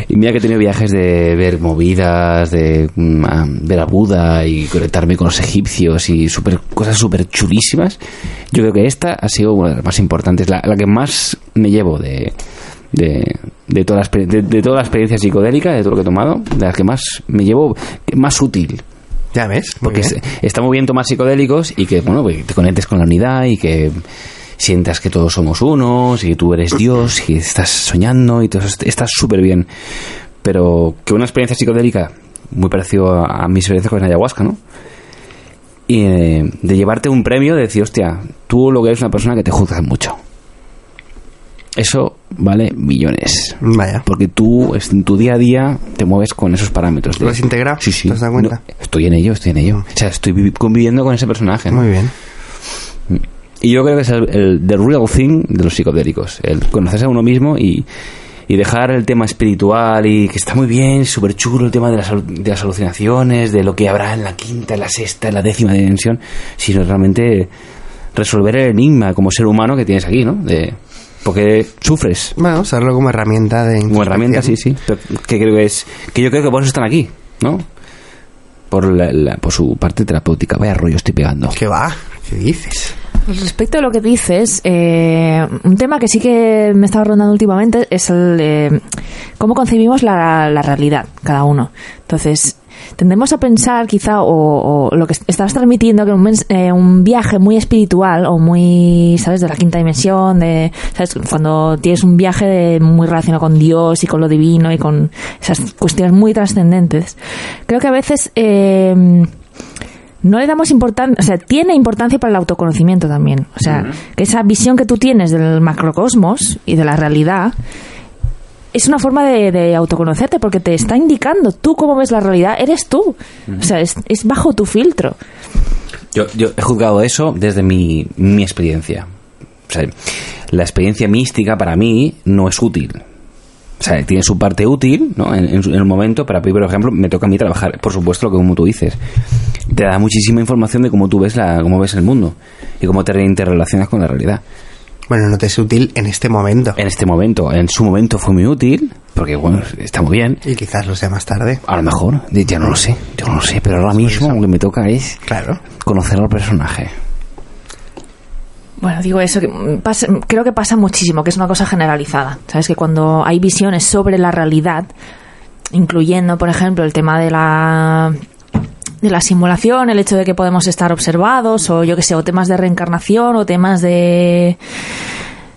Y mira que he tenido viajes de ver movidas, de a- ver a Buda y conectarme con los egipcios y super, cosas súper chulísimas. Yo creo que esta ha sido una de las más importantes, la, la que más me llevo de, de, de, toda la, de, de toda la experiencia psicodélica, de todo lo que he tomado, de las que más me llevo, más útil. ya ves. Porque es- está muy bien tomar psicodélicos y que, bueno, pues, te conectes con la unidad y que sientas que todos somos unos y que tú eres Dios y estás soñando y todo eso est- estás súper bien. Pero que una experiencia psicodélica, muy parecido a, a mi experiencia con ayahuasca, ¿no? Y eh, de llevarte un premio, de decir, hostia, tú lo que eres una persona que te juzgas mucho. Eso vale millones. Vaya. Porque tú en tu día a día te mueves con esos parámetros. ¿Lo has integrado? Sí, sí. ¿Te has dado cuenta? No, estoy en ello, estoy en ello. O sea, estoy vivi- conviviendo con ese personaje. ¿no? Muy bien. Y yo creo que es el, el the real thing de los psicodélicos. El conocerse a uno mismo y, y dejar el tema espiritual y que está muy bien, súper chulo el tema de las, de las alucinaciones, de lo que habrá en la quinta, en la sexta, en la décima dimensión, sino realmente resolver el enigma como ser humano que tienes aquí, ¿no? De, porque sufres. Bueno, usarlo como herramienta de... Como herramienta, sí, sí. Que creo que es. Que yo creo que por eso están aquí, ¿no? Por, la, la- por su parte terapéutica. Vaya rollo estoy pegando. ¿Qué va? ¿Qué dices? Respecto a lo que dices, eh, un tema que sí que me estaba rondando últimamente es el de cómo concebimos la, la realidad, cada uno. Entonces, tendemos a pensar quizá, o, lo que estabas transmitiendo, que un, eh, un viaje muy espiritual o muy, ¿sabes?, de la quinta dimensión, de, ¿sabes?, cuando tienes un viaje muy relacionado con Dios y con lo divino y con esas cuestiones muy trascendentes. Creo que a veces... eh, no le damos importancia, o sea, tiene importancia para el autoconocimiento también. O sea, que esa visión que tú tienes del macrocosmos y de la realidad es una forma de, de autoconocerte porque te está indicando tú cómo ves la realidad, eres tú. O sea, es, es bajo tu filtro. Yo, yo he juzgado eso desde mi, mi experiencia. O sea, la experiencia mística para mí no es útil. O sea, tiene su parte útil, ¿no? En, en en el momento, pero a mí, por ejemplo, me toca a mí trabajar, por supuesto, lo que como tú dices. Te da muchísima información de cómo tú ves la, cómo ves el mundo y cómo te interrelacionas con la realidad. Bueno, no te es útil en este momento. En este momento, en su momento fue muy útil, porque bueno, está muy bien. Y quizás lo sea más tarde. A lo mejor, ya no lo sé, yo no lo sé, pero ahora mismo lo que me toca es Claro. conocer al personaje. Bueno, digo eso, que pasa- creo que pasa muchísimo, que es una cosa generalizada. Sabes que cuando hay visiones sobre la realidad, incluyendo, por ejemplo, el tema de la de la simulación, el hecho de que podemos estar observados, o yo que sé, o temas de reencarnación, o temas de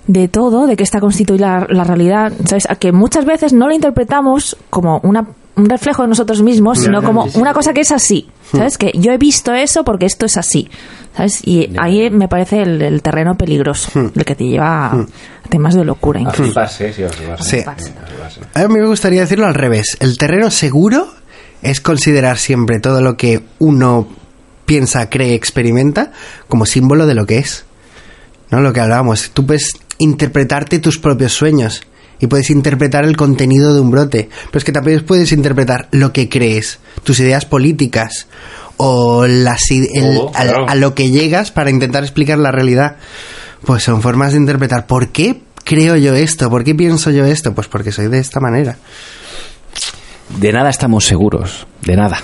de todo, de que está constituida la, la realidad, ¿sabes? A que muchas veces no lo interpretamos como una, un reflejo de nosotros mismos, sino como una cosa que es así, ¿sabes? Que yo he visto eso porque esto es así, ¿sabes? Y ahí me parece el, el terreno peligroso, el que te lleva a temas de locura. incluso. fliparse, sí, a fliparse. Sí. A mí me gustaría decirlo al revés. El terreno seguro es considerar siempre todo lo que uno piensa, cree, experimenta como símbolo de lo que es. ¿No? Lo que hablábamos. Tú puedes interpretarte tus propios sueños y puedes interpretar el contenido de un brote. Pero es que también puedes interpretar lo que crees, tus ideas políticas o las, el- a lo que llegas para intentar explicar la realidad. Pues son formas de interpretar. ¿Por qué creo yo esto? ¿Por qué pienso yo esto? Pues porque soy de esta manera. de nada estamos seguros, de nada.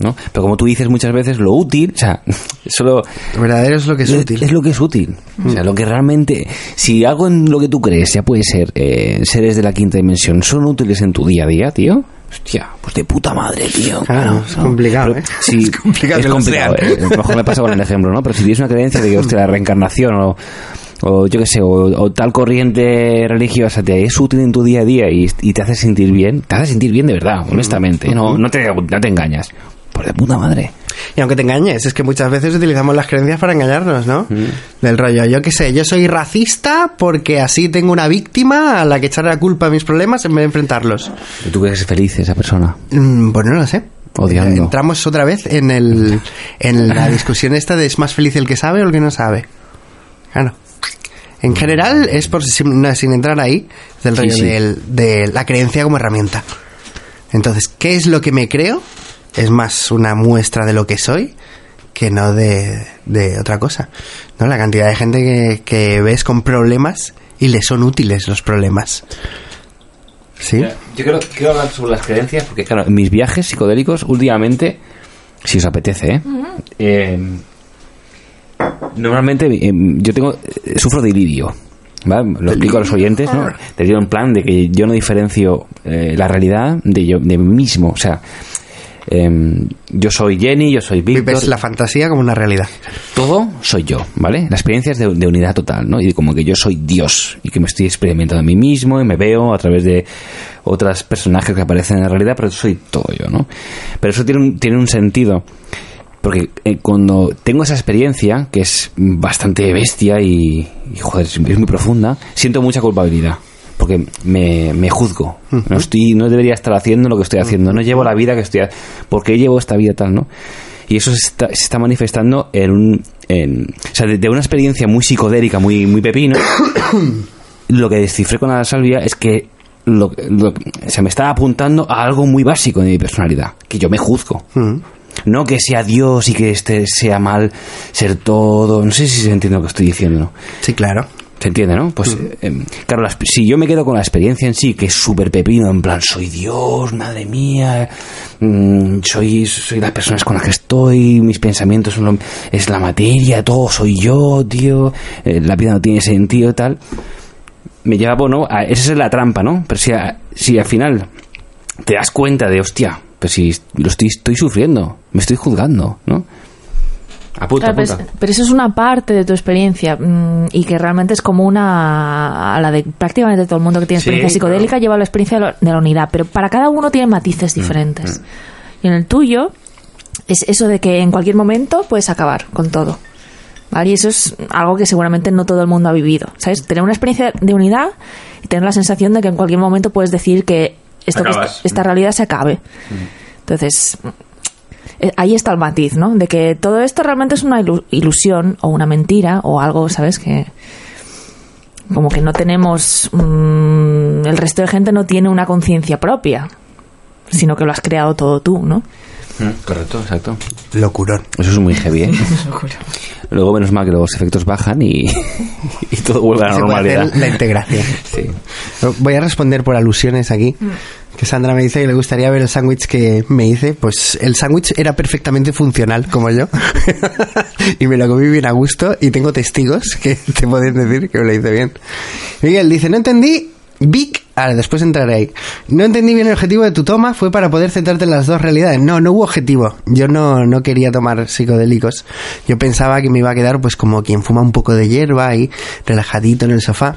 ¿No? Pero como tú dices muchas veces, lo útil, o sea, solo Lo verdadero es lo que es útil. es lo que es útil. O sea, lo que realmente, si algo en lo que tú crees ya puede ser eh, seres de la quinta dimensión, son útiles en tu día a día, tío. Hostia, pues de puta madre, tío. Claro, es complicado, Pero ¿eh? Es complicado es complicado, eh. A lo mejor me pasa con el ejemplo, ¿no? Pero si tienes una creencia de que, hostia, la reencarnación o, o yo qué sé, o, o tal corriente religiosa te es útil en tu día a día y, y te hace sentir bien, te hace sentir bien de verdad, honestamente. No, no, te, no te engañas. Por de puta madre. Y aunque te engañes, es que muchas veces utilizamos las creencias para engañarnos, ¿no? Del rollo, yo qué sé, yo soy racista porque así tengo una víctima a la que echarle la culpa a mis problemas en vez de enfrentarlos. ¿Y tú crees feliz esa persona? Mm, pues no lo sé. Odiando. Entramos otra vez en, el, en la discusión esta de es más feliz el que sabe o el que no sabe. Claro. En general es por sin, sin entrar ahí, del Sí, rollo sí. del- de la creencia como herramienta. Entonces, ¿qué es lo que me creo? Es más una muestra de lo que soy que no de, de otra cosa. ¿No? La cantidad de gente que, que ves con problemas y le son útiles los problemas. ¿Sí? Yo quiero, quiero hablar sobre las creencias porque, claro, en mis viajes psicodélicos, últimamente, si os apetece, ¿eh? Eh, normalmente eh, yo tengo eh, sufro de delirio. ¿vale? Lo explico a los oyentes, ¿no? Delirio en plan de que yo no diferencio eh, la realidad de yo de mí mismo. O sea, em, yo soy Jenny, yo soy Víctor. Vives la fantasía como una realidad. todo soy yo, ¿vale? La experiencia es de, de unidad total, ¿no? Y como que yo soy Dios y que me estoy experimentando a mí mismo y me veo a través de otros personajes que aparecen en la realidad, pero soy todo yo, ¿no? Pero eso tiene un, tiene un sentido. Porque eh, cuando tengo esa experiencia, que es bastante bestia y, y, joder, es muy profunda, siento mucha culpabilidad. Porque me, me juzgo. No, estoy, no debería estar haciendo lo que estoy haciendo. No llevo la vida que estoy haciendo. ¿Por qué llevo esta vida tal, no? Y eso se está, se está manifestando en un. En, o sea, de, de una experiencia muy psicodélica, muy, muy pepino. lo que descifré con la salvia es que lo, lo- se me está apuntando a algo muy básico de mi personalidad, que yo me juzgo. Mm. No que sea Dios y que este sea mal ser todo. No sé si se entiende lo que estoy diciendo. Sí, claro. ¿Se entiende, no? Pues, eh, claro, la si yo me quedo con la experiencia en sí, que es súper pepino, en plan, soy Dios, madre mía, mm, soy, soy las personas con las que estoy, mis pensamientos son lo- es la materia, todo soy yo, tío, eh, la vida no tiene sentido y tal, me lleva, bueno, a- esa es la trampa, ¿no? Pero si, a- si al final te das cuenta de, hostia, pues si lo estoy, estoy sufriendo, me estoy juzgando, ¿no? Apunta, Claro, pero, apunta. es- pero eso es una parte de tu experiencia mm, y que realmente es como una a la de prácticamente todo el mundo que tiene Sí, experiencia psicodélica lleva la experiencia de la- de la unidad, pero para cada uno tiene matices diferentes. Y en el tuyo es eso de que en cualquier momento puedes acabar con todo. ¿Vale? Y eso es algo que seguramente no todo el mundo ha vivido. ¿Sabes? Tener una experiencia de unidad y tener la sensación de que en cualquier momento puedes decir que esto que esta, esta realidad se acabe. Entonces, eh, ahí está el matiz, ¿no? De que todo esto realmente es una ilu- ilusión o una mentira o algo, ¿sabes? Que como que no tenemos... mm, el resto de gente no tiene una conciencia propia, sino que lo has creado todo tú, ¿no? Mm, Correcto, exacto. Locurón. Eso es muy heavy, ¿eh? Luego, menos mal que los efectos bajan y, y todo vuelve a la Se puede normalidad. hacer la integración. Sí. Voy a responder por alusiones aquí. Que Sandra me dice que le gustaría ver el sándwich que me hice. Pues el sándwich era perfectamente funcional, como yo. y me lo comí bien a gusto. Y tengo testigos que te pueden decir que me lo hice bien. Miguel dice: No entendí. Vic, ahora después entraré ahí. No entendí bien el objetivo de tu toma, fue para poder centrarte en las dos realidades. No, no hubo objetivo. Yo no, no quería tomar psicodélicos. Yo pensaba que me iba a quedar pues como quien fuma un poco de hierba ahí, relajadito en el sofá.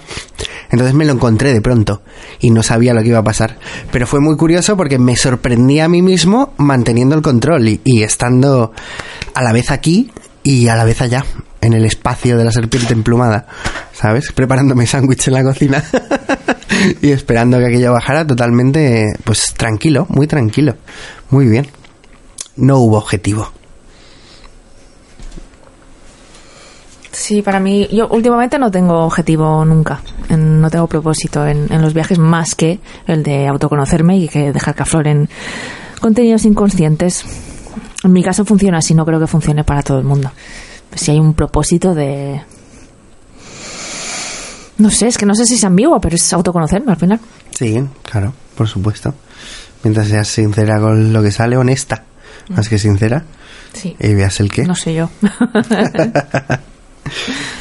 Entonces me lo encontré de pronto y no sabía lo que iba a pasar. Pero fue muy curioso porque me sorprendí a mí mismo manteniendo el control y, y estando a la vez aquí y a la vez allá, en el espacio de la serpiente emplumada, ¿sabes? Preparándome sándwich en la cocina y esperando que aquello bajara totalmente, pues tranquilo, muy tranquilo, muy bien. No hubo objetivo. Sí, para mí, yo últimamente no tengo objetivo nunca, en- no tengo propósito en, en los viajes más que el de autoconocerme y que dejar que afloren contenidos inconscientes. En mi caso funciona así, no creo que funcione para todo el mundo si hay un propósito de... No sé, es que no sé si es ambiguo, pero es autoconocerme al final. Sí, claro, por supuesto. Mientras seas sincera con lo que sale, honesta, mm. más que sincera. Sí. Y veas el qué. No sé yo.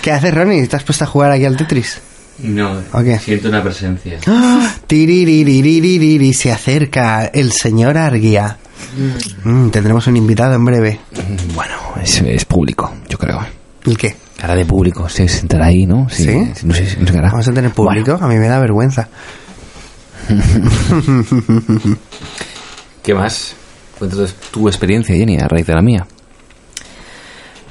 ¿Qué haces, Ronnie? estás has puesto a jugar aquí al Tetris? No, okay. siento una presencia. ¡Oh! Se acerca el señor Arguía. Mm, tendremos un invitado en breve. Bueno, es, es público, yo creo. ¿El qué? Cara de público, se sentará ahí, ¿no? ¿Sí? No sé, no sé qué hará. ¿Vamos a tener público? A mí me da vergüenza. ¿Qué más? Cuéntanos tu experiencia, Jenny, a raíz de la mía.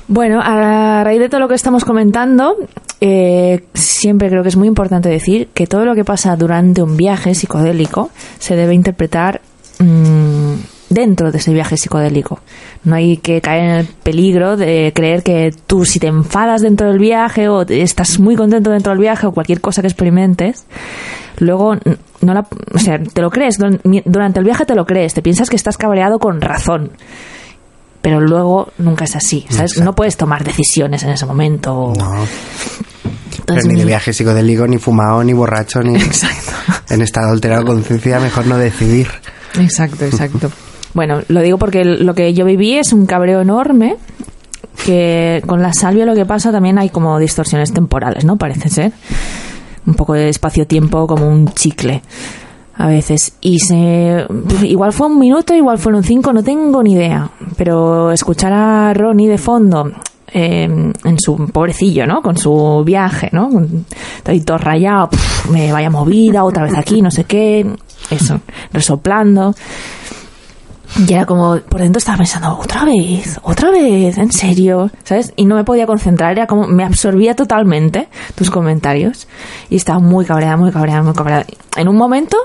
Bueno, a raíz de todo lo que estamos comentando, eh, siempre creo que es muy importante decir que todo lo que pasa durante un viaje psicodélico se debe interpretar mm, dentro de ese viaje psicodélico. No hay que caer en el peligro de creer que tú si te enfadas dentro del viaje o estás muy contento dentro del viaje o cualquier cosa que experimentes, luego no la, o sea, te lo crees, durante el viaje te lo crees, te piensas que estás cabreado con razón. Pero luego nunca es así, ¿sabes? No puedes tomar decisiones en ese momento. No. Pero ni de viaje psicodélico, ni fumado, ni borracho, ni exacto. en estado alterado de conciencia, mejor no decidir. Exacto, exacto. Bueno, lo digo porque lo que yo viví es un cabreo enorme que con la salvia lo que pasa también hay como distorsiones temporales, ¿no? Parece ser. Un poco de espacio-tiempo como un chicle a veces. Y se. Igual fue un minuto, igual fueron cinco, no tengo ni idea. Pero escuchar a Ronnie de fondo Em, en su pobrecillo, ¿no? Con su viaje, ¿no? Estoy todo rayado, me vaya movida, otra vez aquí, no sé qué, eso, resoplando. Y era como, por dentro estaba pensando, otra vez, otra vez, en serio, ¿sabes? Y no me podía concentrar, era como, me absorbía totalmente tus comentarios. Y estaba muy cabreada, muy cabreada, muy cabreada. En un momento,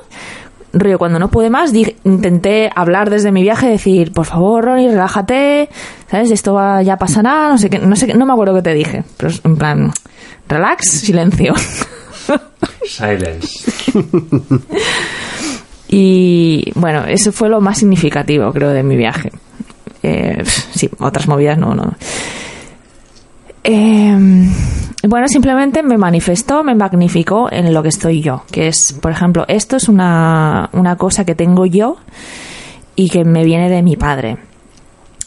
rollo, cuando no pude más, intenté hablar desde mi viaje, decir, por favor, Ronnie, relájate, ¿sabes? Esto va, ya pasará, no sé qué, no sé qué, no me acuerdo qué te dije, pero en plan, relax, silencio. Silence. y bueno, eso fue lo más significativo, creo, de mi viaje. Eh, sí, otras movidas no, no. Eh, bueno, simplemente me manifestó, me magnificó en lo que estoy yo, que es, por ejemplo, esto es una, una cosa que tengo yo y que me viene de mi padre.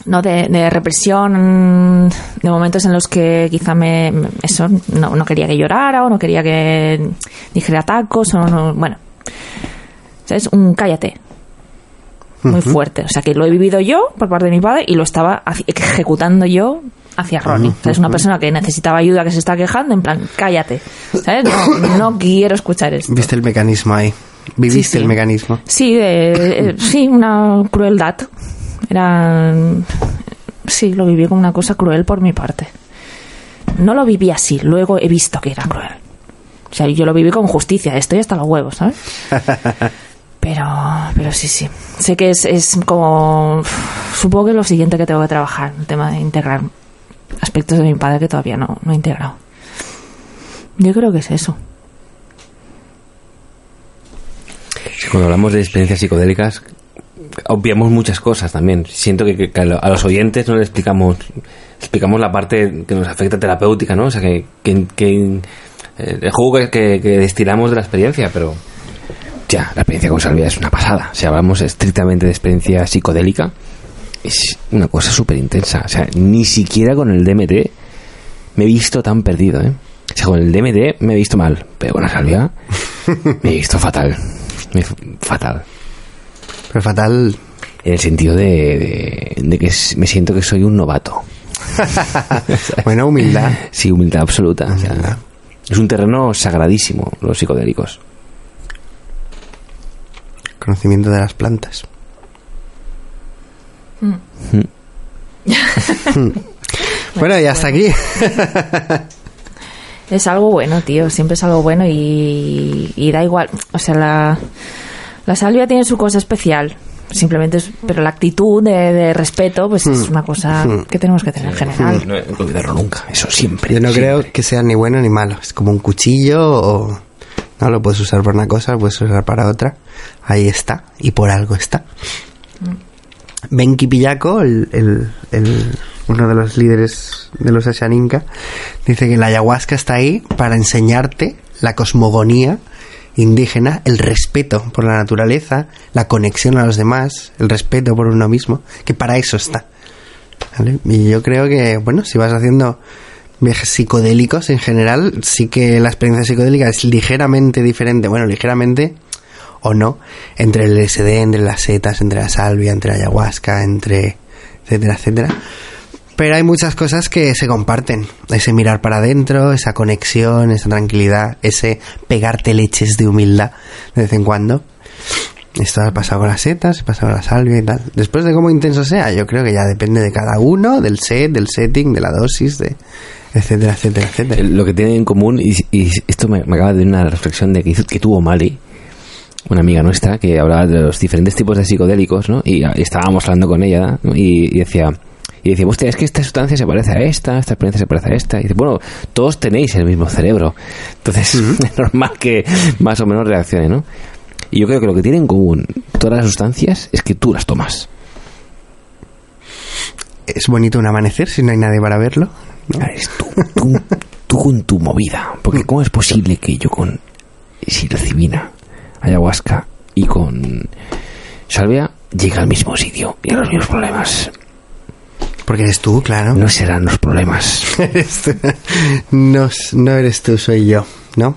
No de, represión, de momentos en los que quizá me, eso, no, no, quería que llorara o no quería que dijera tacos o no, bueno, es un cállate, muy fuerte. O sea, que lo he vivido yo por parte de mi padre y lo estaba ejecutando yo hacia Ronnie. es una persona que necesitaba ayuda, que se está quejando, en plan, cállate. ¿Sabes? No, quiero escuchar esto. Viste el mecanismo ahí. Viviste el mecanismo. Sí, sí, una crueldad. Era. Sí, lo viví como una cosa cruel por mi parte. No lo viví así, luego he visto que era cruel. O sea, yo lo viví con justicia, estoy hasta los huevos, ¿sabes? Pero, pero sí, sí. Sé que es, es como. Supongo que es lo siguiente que tengo que trabajar, el tema de integrar aspectos de mi padre que todavía no, no he integrado. Yo creo que es eso. Cuando hablamos de experiencias psicodélicas, obviamos muchas cosas también. Siento que, a los oyentes no le explicamos explicamos la parte que nos afecta terapéutica, ¿no? O sea, que, que, eh, el juego que, destilamos de la experiencia, pero ya, la experiencia con Salvia es una pasada. Si hablamos estrictamente de experiencia psicodélica, es una cosa súper intensa. O sea, ni siquiera con el DMT me he visto tan perdido, ¿eh? O sea, con el DMT me he visto mal, pero con la salvia me he visto fatal. fatal. Pero fatal. En el sentido de, de, que me siento que soy un novato. bueno, humildad. Sí, humildad absoluta. es un terreno sagradísimo, los psicodélicos. Conocimiento de las plantas. bueno, y hasta aquí. es algo bueno, tío. Siempre es algo bueno y, da igual. O sea, la, la salvia tiene su cosa especial. Simplemente es, pero la actitud de, respeto, pues es hmm. una cosa que tenemos que tener en general. No, no olvidarlo nunca, eso siempre. Yo no creo que sea ni bueno ni malo. Es como un cuchillo o. No lo puedes usar para una cosa, lo puedes usar para otra. Ahí está, y por algo está. Hmm. Benki Pillaco, el, uno de los líderes de los Ashaninka, dice que la ayahuasca está ahí para enseñarte la cosmogonía indígena, el respeto por la naturaleza, la conexión a los demás, el respeto por uno mismo, que para eso está. Y yo creo que, bueno, si vas haciendo viajes psicodélicos en general, sí que la experiencia psicodélica es ligeramente diferente, bueno, ligeramente o no, entre el LSD, entre las setas, entre la salvia, entre la ayahuasca, entre etcétera, etcétera. Pero hay muchas cosas que se comparten. Ese mirar para adentro, esa conexión, esa tranquilidad, ese pegarte leches de humildad de vez en cuando. Esto ha pasado con las setas, ha pasado con la salvia y tal. Después de cómo intenso sea, yo creo que ya depende de cada uno, del set, del setting, de la dosis, de etcétera, etcétera, etcétera. Lo que tienen en común, y, esto me, acaba de dar una reflexión de que, que tuvo Mali, una amiga nuestra que hablaba de los diferentes tipos de psicodélicos, ¿no? Y, y estábamos hablando con ella ¿no? y, y decía, y decía, hostia, es que esta sustancia se parece a esta, esta experiencia se parece a esta. Y dice, bueno, todos tenéis el mismo cerebro. Entonces es normal que más o menos reaccione, ¿no? Y yo creo que lo que tienen en común todas las sustancias es que tú las tomas. Es bonito un amanecer si no hay nadie para verlo. ¿no? Eres tú, tú, tú con tu movida. Porque ¿cómo es posible que yo con psilocibina, ayahuasca y con salvia llegue al mismo sitio y a los mismos problemas? Porque eres tú, claro. No serán los problemas. No, no eres tú, soy yo, ¿no?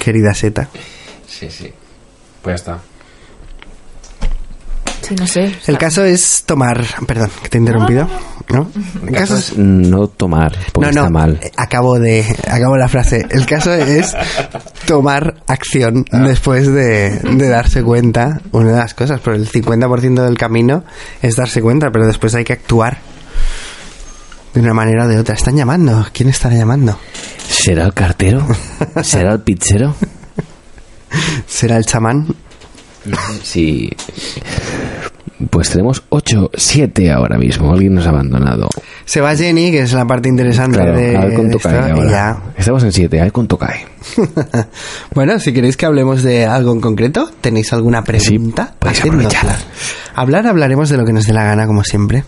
Querida Seta. Sí, sí. Pues ya está. Sí, no sé. El caso es tomar... Perdón, que te he interrumpido. ¿No? El caso es... no tomar, porque No, no, está mal. eh, acabo de... Acabo la frase. El caso es tomar acción después de, de darse cuenta. Una de las cosas, pero el 50% del camino es darse cuenta, pero después hay que actuar de una manera o de otra. Están llamando. ¿Quién estará llamando? ¿Será el cartero? ¿Será el pizzero? ¿Será el chamán? Sí. Pues tenemos 8, 7 ahora mismo. Alguien nos ha abandonado. Se va Jenny, que es la parte interesante Claro, de, a ver de cuánto esto, cae y ahora. ya. Estamos en 7, a ver cuánto cae. bueno, si queréis que hablemos de algo en concreto, ¿tenéis alguna pregunta? aprovechar. Hablar, hablaremos de lo que nos dé la gana, como siempre.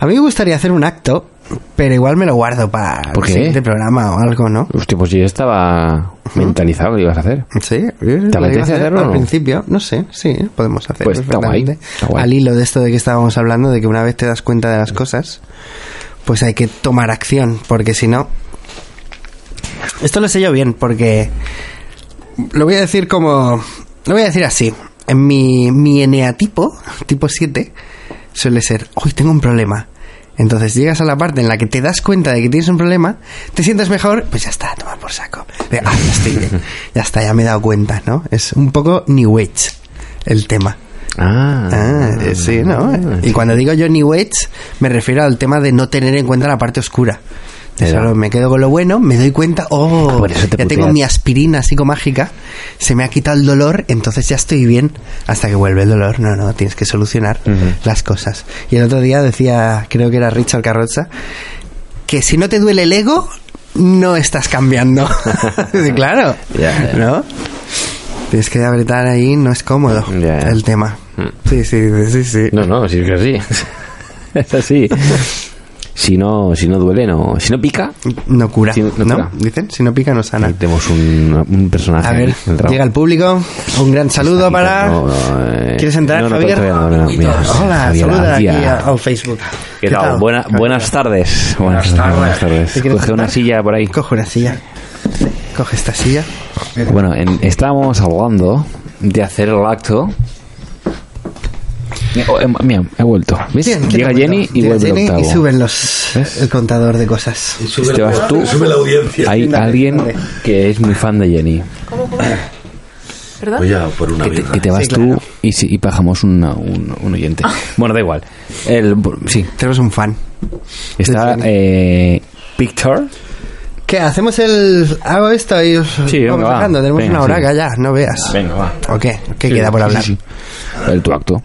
A mí me gustaría hacer un acto, pero igual me lo guardo para ¿Por el qué? siguiente programa o algo, ¿no? Hostia, pues yo estaba mentalizado que lo ibas a hacer. Sí, ¿Te apetece hacer hacerlo Al principio, no sé, sí, podemos hacer Pues está guay, está guay. Al hilo de esto de que estábamos hablando, de que una vez te das cuenta de las cosas, pues hay que tomar acción, porque si no... Esto lo sé yo bien, porque lo voy a decir como... Lo voy a decir así. En mi, mi eneatipo, tipo 7, suele ser, hoy tengo un problema. Entonces llegas a la parte en la que te das cuenta de que tienes un problema, te sientes mejor, pues ya está, toma por saco. Ah, ya estoy bien, ya está, ya me he dado cuenta, ¿no? Es un poco New Age el tema. Ah, Ah, eh, sí, ¿no? Y cuando digo yo New Age, me refiero al tema de no tener en cuenta la parte oscura. Solo me quedo con lo bueno, me doy cuenta, oh, Por eso te ya tengo mi aspirina psicomágica, se me ha quitado el dolor, entonces ya estoy bien hasta que vuelve el dolor. No, no, tienes que solucionar las cosas. Y el otro día decía, creo que era Richard Carroza, que si no te duele el ego, no estás cambiando. Claro. ¿no? Tienes que apretar ahí, no es cómodo el tema. Mm. Sí, sí, sí, sí. No, no, si es que sí. es así. Si no, si no duele, no. Si no pica, No cura, Sí, no no, cura. Dicen, si no pica no sana. ahí tenemos un, un personaje. A ver, el llega el público. Un gran saludo para... no, no, eh, ¿Quieres entrar, no, no, Javier? todavía no, no, mira, Hola, Javier, saluda aquí a- al Facebook. ¿Qué tal? Buena- buenas tardes. Buenas, buenas tardes. ¿Te quieres Coge una silla por ahí. Coge una silla. Coge esta silla. Bueno, en- estábamos hablando de hacer el acto. Mira, oh, mira, he vuelto. ¿Ves? Bien, ¿qué Llega Jenny y Llega vuelve el Jenny octavo. y suben los, ¿Ves? el contador de cosas. Te vas tú. Sube la audiencia. Hay Dale, alguien dale. que es muy fan de Jenny. ¿Perdón? Voy a por una Que te, que te vas Sí, claro. tú y, si- y bajamos una- un, un oyente. Bueno, da igual. El, sí, Tenemos un fan. está eh, Victor. ¿Qué? ¿Hacemos el... Hago esto y os Sí, venga, vamos va. dejando? Tenemos Venga, una hora sí. que ya, no veas. Venga, va. ¿O qué? ¿Qué Sí, queda por hablar? sí, sí. El tu acto.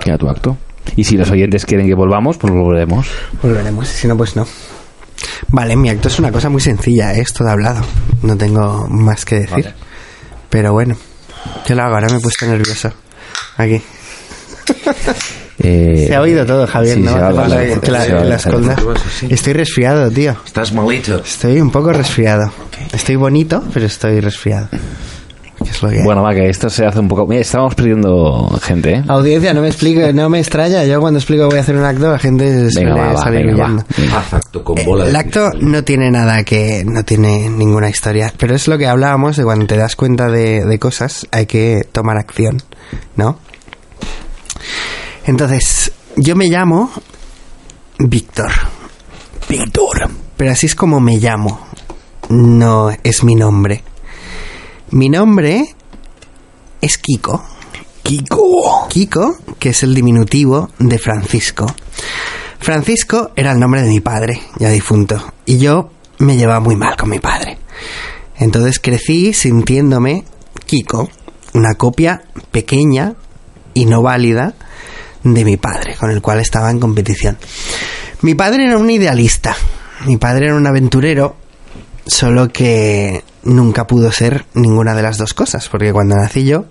Queda tu acto. Y si los oyentes quieren que volvamos, pues volveremos. Volveremos, si no, pues no. Vale, mi acto es una cosa muy sencilla, ¿eh? es todo hablado. No tengo más que decir. Vale. Pero bueno, yo lo hago, ahora me he puesto nervioso. Aquí. Eh, Se ha oído todo, Javier, sí, ¿no? que la, la esconda. Estoy resfriado, tío. Estás malito. Estoy un poco resfriado. Estoy bonito, pero estoy resfriado. ¿Qué es lo que hay? Bueno, va, que esto se hace un poco... Mira, estamos perdiendo gente, ¿eh? Audiencia, no me explico, no me extraña. Yo cuando explico que voy a hacer un acto, la gente suele Venga, va, va, salir venga, va. huyendo. Venga. Haz acto con Eh, bola El acto cristal. no tiene nada que. no tiene ninguna historia. Pero es lo que hablábamos de cuando te das cuenta de, de cosas, hay que tomar acción, ¿no? Entonces, yo me llamo Víctor. Víctor. Pero así es como me llamo. No es mi nombre. Mi nombre es Kiko. Kiko. Kiko, que es el diminutivo de Francisco. Francisco era el nombre de mi padre, ya difunto, y yo me llevaba muy mal con mi padre. Entonces crecí sintiéndome Kiko, una copia pequeña y no válida de mi padre, con el cual estaba en competición. Mi padre era un idealista, mi padre era un aventurero, solo que nunca pudo ser ninguna de las dos cosas, porque cuando nací yo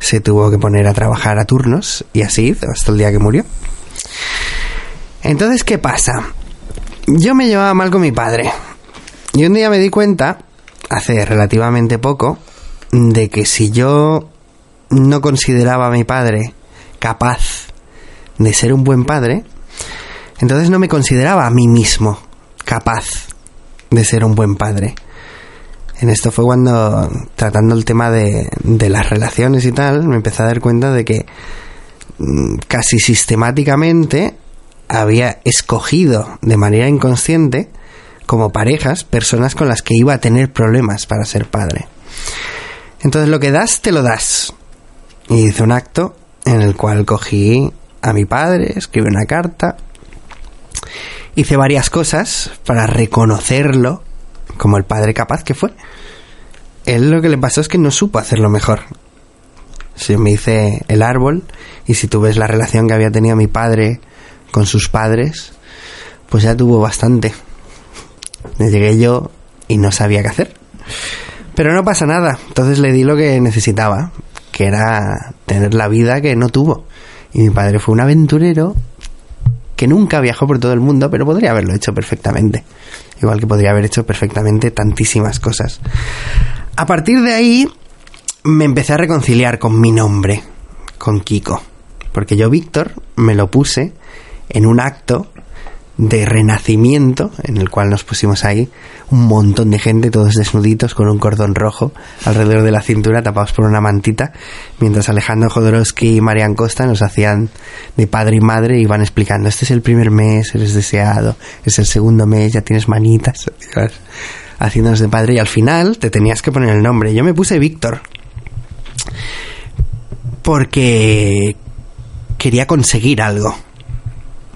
se tuvo que poner a trabajar a turnos y así hasta el día que murió. Entonces, ¿qué pasa? Yo me llevaba mal con mi padre y un día me di cuenta, hace relativamente poco, de que si yo no consideraba a mi padre capaz de ser un buen padre, entonces no me consideraba a mí mismo capaz de ser un buen padre. En esto fue cuando, tratando el tema de, de las relaciones y tal, me empecé a dar cuenta de que mm, casi sistemáticamente había escogido de manera inconsciente como parejas personas con las que iba a tener problemas para ser padre. Entonces lo que das, te lo das. Y hice un acto en el cual cogí a mi padre, escribí una carta, hice varias cosas para reconocerlo como el padre capaz que fue. Él lo que le pasó es que no supo hacerlo mejor. Si me hice el árbol y si tú ves la relación que había tenido mi padre con sus padres, pues ya tuvo bastante. Me llegué yo y no sabía qué hacer. Pero no pasa nada. Entonces le di lo que necesitaba, que era tener la vida que no tuvo. Y mi padre fue un aventurero que nunca viajó por todo el mundo, pero podría haberlo hecho perfectamente. Igual que podría haber hecho perfectamente tantísimas cosas. A partir de ahí me empecé a reconciliar con mi nombre, con Kiko. Porque yo, Víctor, me lo puse en un acto de renacimiento en el cual nos pusimos ahí un montón de gente, todos desnuditos con un cordón rojo alrededor de la cintura, tapados por una mantita, mientras Alejandro Jodorowsky y Marian Costa nos hacían de padre y madre y iban explicando, este es el primer mes, eres deseado, es el segundo mes, ya tienes manitas, haciéndonos de padre y al final te tenías que poner el nombre. Yo me puse Víctor porque quería conseguir algo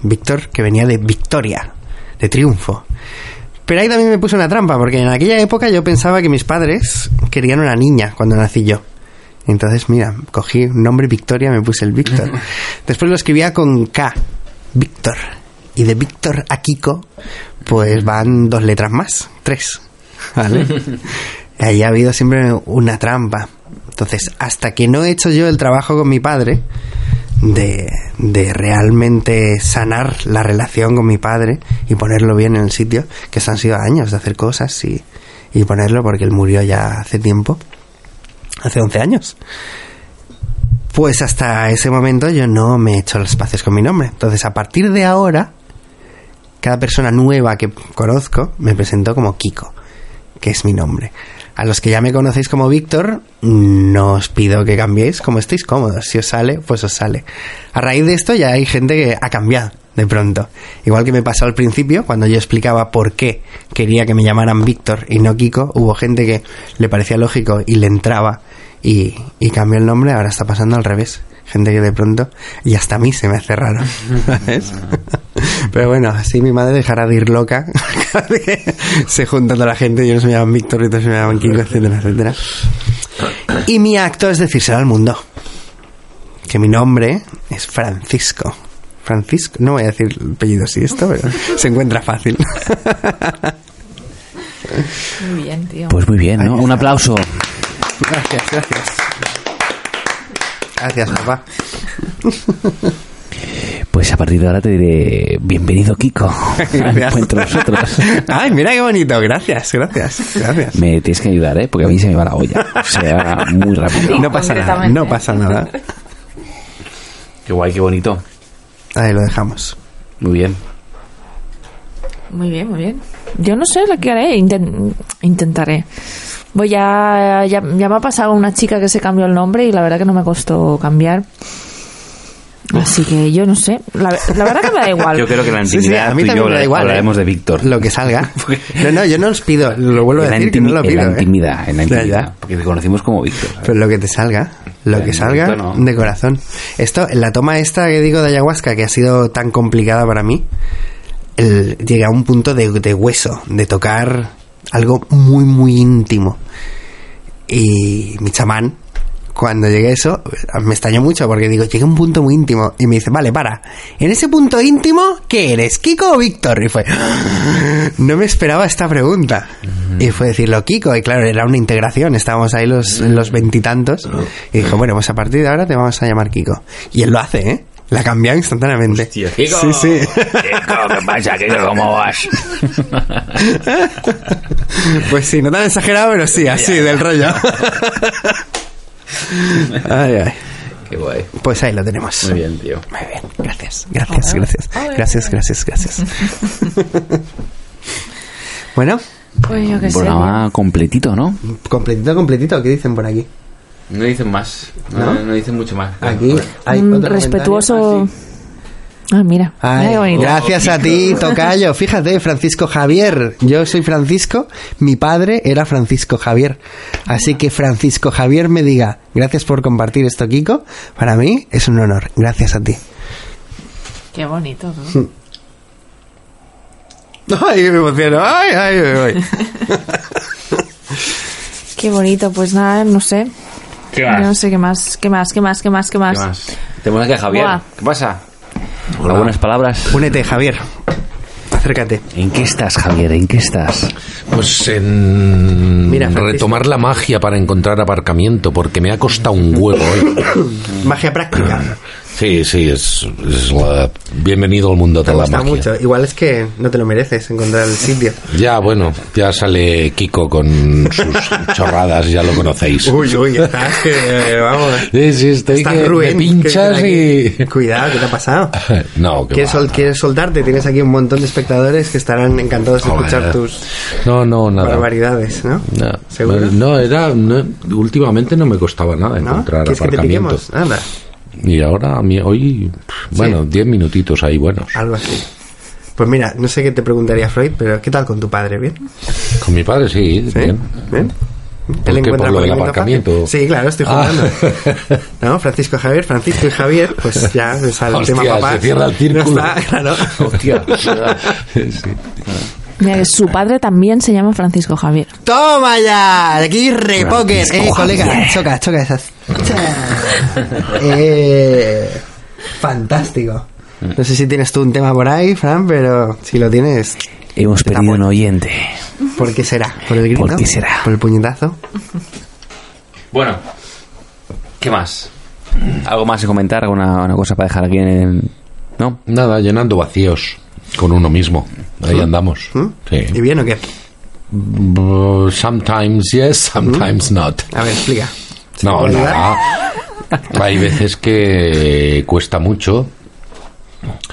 Víctor, que venía de victoria, de triunfo. Pero ahí también me puse una trampa, porque en aquella época yo pensaba que mis padres querían una niña cuando nací yo. Entonces, mira, cogí un nombre Victoria, me puse el Víctor. Después lo escribía con K, Víctor. Y de Víctor a Kiko, pues van dos letras más, tres. ¿Vale? Ahí ha habido siempre una trampa. Entonces, hasta que no he hecho yo el trabajo con mi padre, de, de, realmente sanar la relación con mi padre y ponerlo bien en el sitio, que han sido años de hacer cosas y, y ponerlo porque él murió ya hace tiempo, hace 11 años. Pues hasta ese momento yo no me he hecho los espacios con mi nombre. Entonces, a partir de ahora, cada persona nueva que conozco me presento como Kiko, que es mi nombre. A los que ya me conocéis como Víctor, no os pido que cambiéis como estéis cómodos. Si os sale, pues os sale. A raíz de esto ya hay gente que ha cambiado de pronto. Igual que me pasó al principio, cuando yo explicaba por qué quería que me llamaran Víctor y no Kiko, hubo gente que le parecía lógico y le entraba y, y cambió el nombre, ahora está pasando al revés gente que de pronto y hasta a mí se me hace raro ¿sabes? pero bueno así mi madre dejará de ir loca se junta toda la gente y unos me llaman Víctor y otros me llaman Kiko etcétera etcétera y mi acto es decírselo al mundo que mi nombre es Francisco Francisco no voy a decir el apellido así esto pero se encuentra fácil Muy bien, tío. Pues muy bien, ¿no? Un aplauso. gracias gracias gracias papá Pues a partir de ahora te diré bienvenido Kiko Gracias. entre nosotros. ay mira qué bonito gracias gracias gracias Me tienes que ayudar, ¿eh? Porque a mí se me va la olla. O sea, muy rápido. no pasa nada no pasa nada Qué guay, qué bonito. ahí lo dejamos Muy bien. Muy bien, muy bien. Yo no sé lo que haré, inten- intentaré. Voy a, ya, ya me ha pasado una chica que se cambió el nombre y la verdad que no me costó cambiar. Así que yo no sé. La, la verdad que me da igual. Yo creo que en la Sí, sí, intimidad a mí tú y también yo me da igual, hablaremos ¿eh? de Víctor. Lo que salga. No, no, yo no os pido, lo vuelvo a en decir, que no lo en pido. la ¿eh? intimidad, en la intimidad. Porque te conocimos como Víctor. ¿sabes? Pero lo que te salga, lo que salga no. de corazón. Esto, en la toma esta que digo de ayahuasca, que ha sido tan complicada para mí, el, llegué a un punto de, de hueso, de tocar algo muy, muy íntimo. Y mi chamán, cuando llegué a eso, me extrañó mucho porque digo, llegué a un punto muy íntimo. Y me dice, vale, para. En ese punto íntimo, ¿qué eres? ¿Kiko o Víctor? Y fue, no me esperaba esta pregunta. Y fue decirlo Kiko. Y claro, era una integración. Estábamos ahí los, los veintitantos. Y dijo, bueno, pues a partir de ahora te vamos a llamar Kiko. Y él lo hace, ¿eh? La ha cambiado instantáneamente. Hostia, Kiko. Sí, sí. Kiko, ¿qué pasa, Kiko? ¿Cómo vas? Pues sí, no tan exagerado, pero sí, así, del rollo. Ay, ay. Qué guay. Pues ahí lo tenemos. Muy bien, tío. Muy bien, gracias, gracias, gracias. Gracias, gracias, gracias. Bueno, Pues yo qué Un sé. programa completito, ¿no? completito, completito, ¿qué dicen por aquí? No dicen más. ¿No? No, no dicen mucho más. Aquí Joder. hay Un otro respetuoso. comentario. Ah, mira. Ay, gracias a ti, Tocayo. Fíjate, Francisco Javier. Yo soy Francisco, mi padre era Francisco Javier. Así que Francisco Javier me diga, gracias por compartir esto, Kiko. Para mí es un honor. Gracias a ti. Qué bonito. ¿no? Ay, me emociono. Ay, ay, ay, ay. Qué bonito. Pues nada, no sé. ¿Qué Yo no sé qué más, qué más, qué más, qué más, qué más. ¿Qué más? Tenemos aquí a Javier. Buah. ¿Qué pasa? Algunas palabras. Únete, Javier. Acércate. ¿En qué estás, Javier? ¿En qué estás? Pues en Mira, retomar la magia para encontrar aparcamiento, porque me ha costado un huevo hoy. Magia práctica. Sí, sí, es, es la- bienvenido al mundo de la gusta magia. mucho. Igual es que no te lo mereces encontrar el sitio. Ya, bueno, ya sale Kiko con sus chorradas, ya lo conocéis. Uy, uy, estás que eh, vamos. Sí, sí, estoy Estás que me ruin. pinchas ¿Qué- y... Cuidado, ¿qué te ha pasado? No, que ¿Quieres, sol- quieres soltarte? Tienes aquí un montón de espectadores que estarán encantados de escuchar tus No, no, nada. barbaridades, ¿no? No, ¿Seguro? no, era... no, últimamente no me costaba nada ¿No? encontrar ¿Quieres que te aparcamiento. piquemos? Anda, Y ahora, a mí, hoy, bueno, 10 minutitos ahí buenos. algo así. Pues mira, no sé qué te preguntaría Freud, pero ¿qué tal con tu padre? ¿Bien? Con mi padre sí, ¿Sí? bien. ¿Bien? ¿Por qué? ¿Por lo del aparcamiento? fácil? Sí, claro, estoy Ah. jugando. ¿No? Francisco Javier, Francisco y Javier, pues ya me sale el Hostia, tema papá. se cierra el círculo. claro. Hostia. Sí. Mira que su padre también se llama Francisco Javier. ¡Toma ya! Aquí repoker. Eh, colega, choca, choca esas. eh, fantástico. No sé si tienes tú un tema por ahí, Fran, pero si lo tienes, Hemos perdido un oyente. ¿por qué será? ¿Por el grito? ¿Por qué será? ¿Por el puñetazo? Bueno, ¿qué más? ¿Algo más que comentar? ¿Alguna una cosa para dejar aquí en el... ¿No? Nada, llenando vacíos con uno mismo. Ahí andamos. ¿Mm? ¿Y bien o qué? Mm, Sometimes yes, sometimes not. A ver, explica. No, nada. Hay veces que cuesta mucho.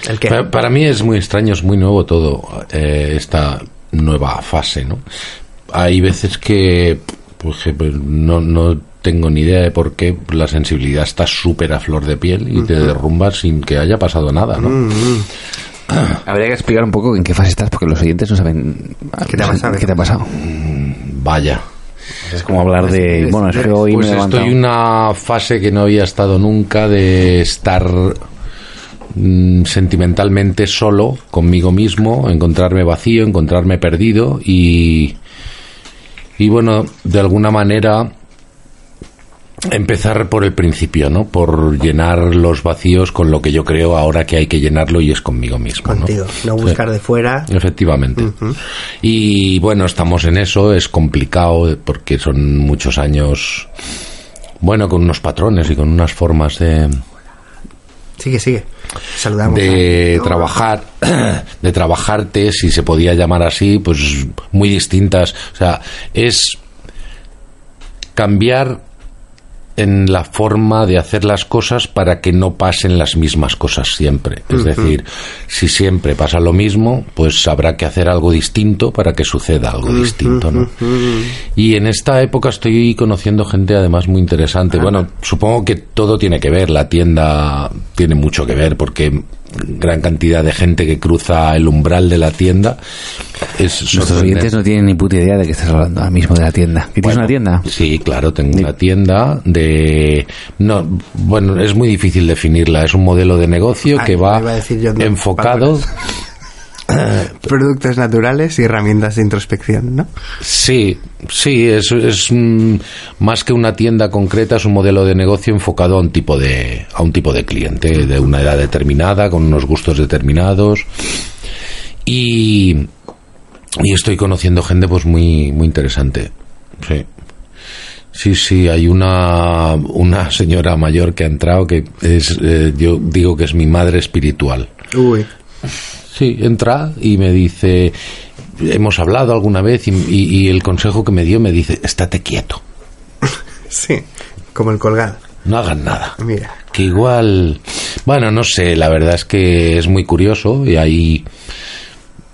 ¿El qué? Pa- Para mí es muy extraño, es muy nuevo todo, eh, esta nueva fase, ¿no? Hay veces que pues, que, pues, no, no tengo ni idea de por qué la sensibilidad está súper a flor de piel y te derrumbas sin que haya pasado nada, ¿no? Mm. Habría que explicar un poco en qué fase estás, porque los oyentes no saben... ¿Qué te ha pasado? ¿Qué te ha pasado? Vaya. Es como hablar de... Bueno, es que hoy Pues me he estoy en una fase que no había estado nunca de estar mm, sentimentalmente solo conmigo mismo, encontrarme vacío, encontrarme perdido y y bueno, de alguna manera empezar por el principio, ¿no? Por llenar los vacíos con lo que yo creo ahora que hay que llenarlo y es conmigo mismo, ¿no? Contigo. No buscar de fuera. Efectivamente. Y bueno, estamos en eso, es complicado porque son muchos años, bueno, con unos patrones y con unas formas de, Sigue, sigue. Saludamos. de trabajar, de trabajarte, si se podía llamar así, pues muy distintas. O sea, es cambiar en la forma de hacer las cosas para que no pasen las mismas cosas siempre. Es decir, si siempre pasa lo mismo, pues habrá que hacer algo distinto para que suceda algo distinto, ¿no? Y en esta época estoy conociendo gente además muy interesante. Bueno, supongo que todo tiene que ver, la tienda tiene mucho que ver porque gran cantidad de gente que cruza el umbral de la tienda es Nuestros oyentes no tienen ni puta idea de que estás hablando ahora mismo de la tienda. ¿Que tienes Bueno, una tienda? Sí, claro, tengo una tienda de... No, bueno, es muy difícil definirla. Es un modelo de negocio Ay, que va a decir yo, no, enfocado... Productos naturales y herramientas de introspección, ¿no? Sí, sí, es, es mm, más que una tienda concreta, es un modelo de negocio enfocado a un tipo de, a un tipo de cliente, de una edad determinada, con unos gustos determinados. Y, y estoy conociendo gente pues muy, muy interesante. Sí. Sí, sí, hay una, una señora mayor que ha entrado que es, eh, yo digo que es mi madre espiritual. Uy. Sí, entra y me dice, hemos hablado alguna vez y, y- y el consejo que me dio me dice, estate quieto, Sí, como el colgado. no hagas nada. Mira. Que igual, bueno, no sé, la verdad es que es muy curioso y hay,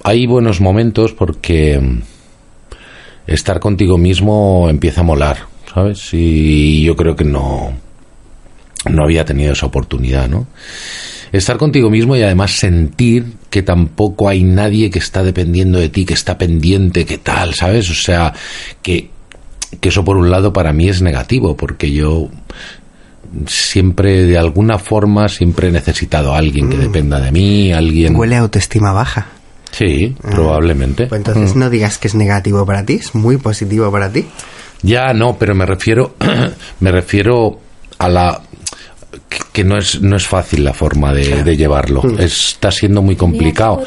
hay buenos momentos porque estar contigo mismo empieza a molar, ¿sabes? Y yo creo que no, no había tenido esa oportunidad, ¿no? Estar contigo mismo y además sentir que tampoco hay nadie que está dependiendo de ti, que está pendiente, que tal, ¿sabes? O sea, que, que eso por un lado para mí es negativo, porque yo siempre, de alguna forma, siempre he necesitado a alguien que dependa de mí, alguien... Huele a autoestima baja. Sí, probablemente. Pues entonces no digas que es negativo para ti, es muy positivo para ti. Ya no, pero me refiero, me refiero a la que- no es no es fácil la forma de, de llevarlo. Está siendo muy complicado.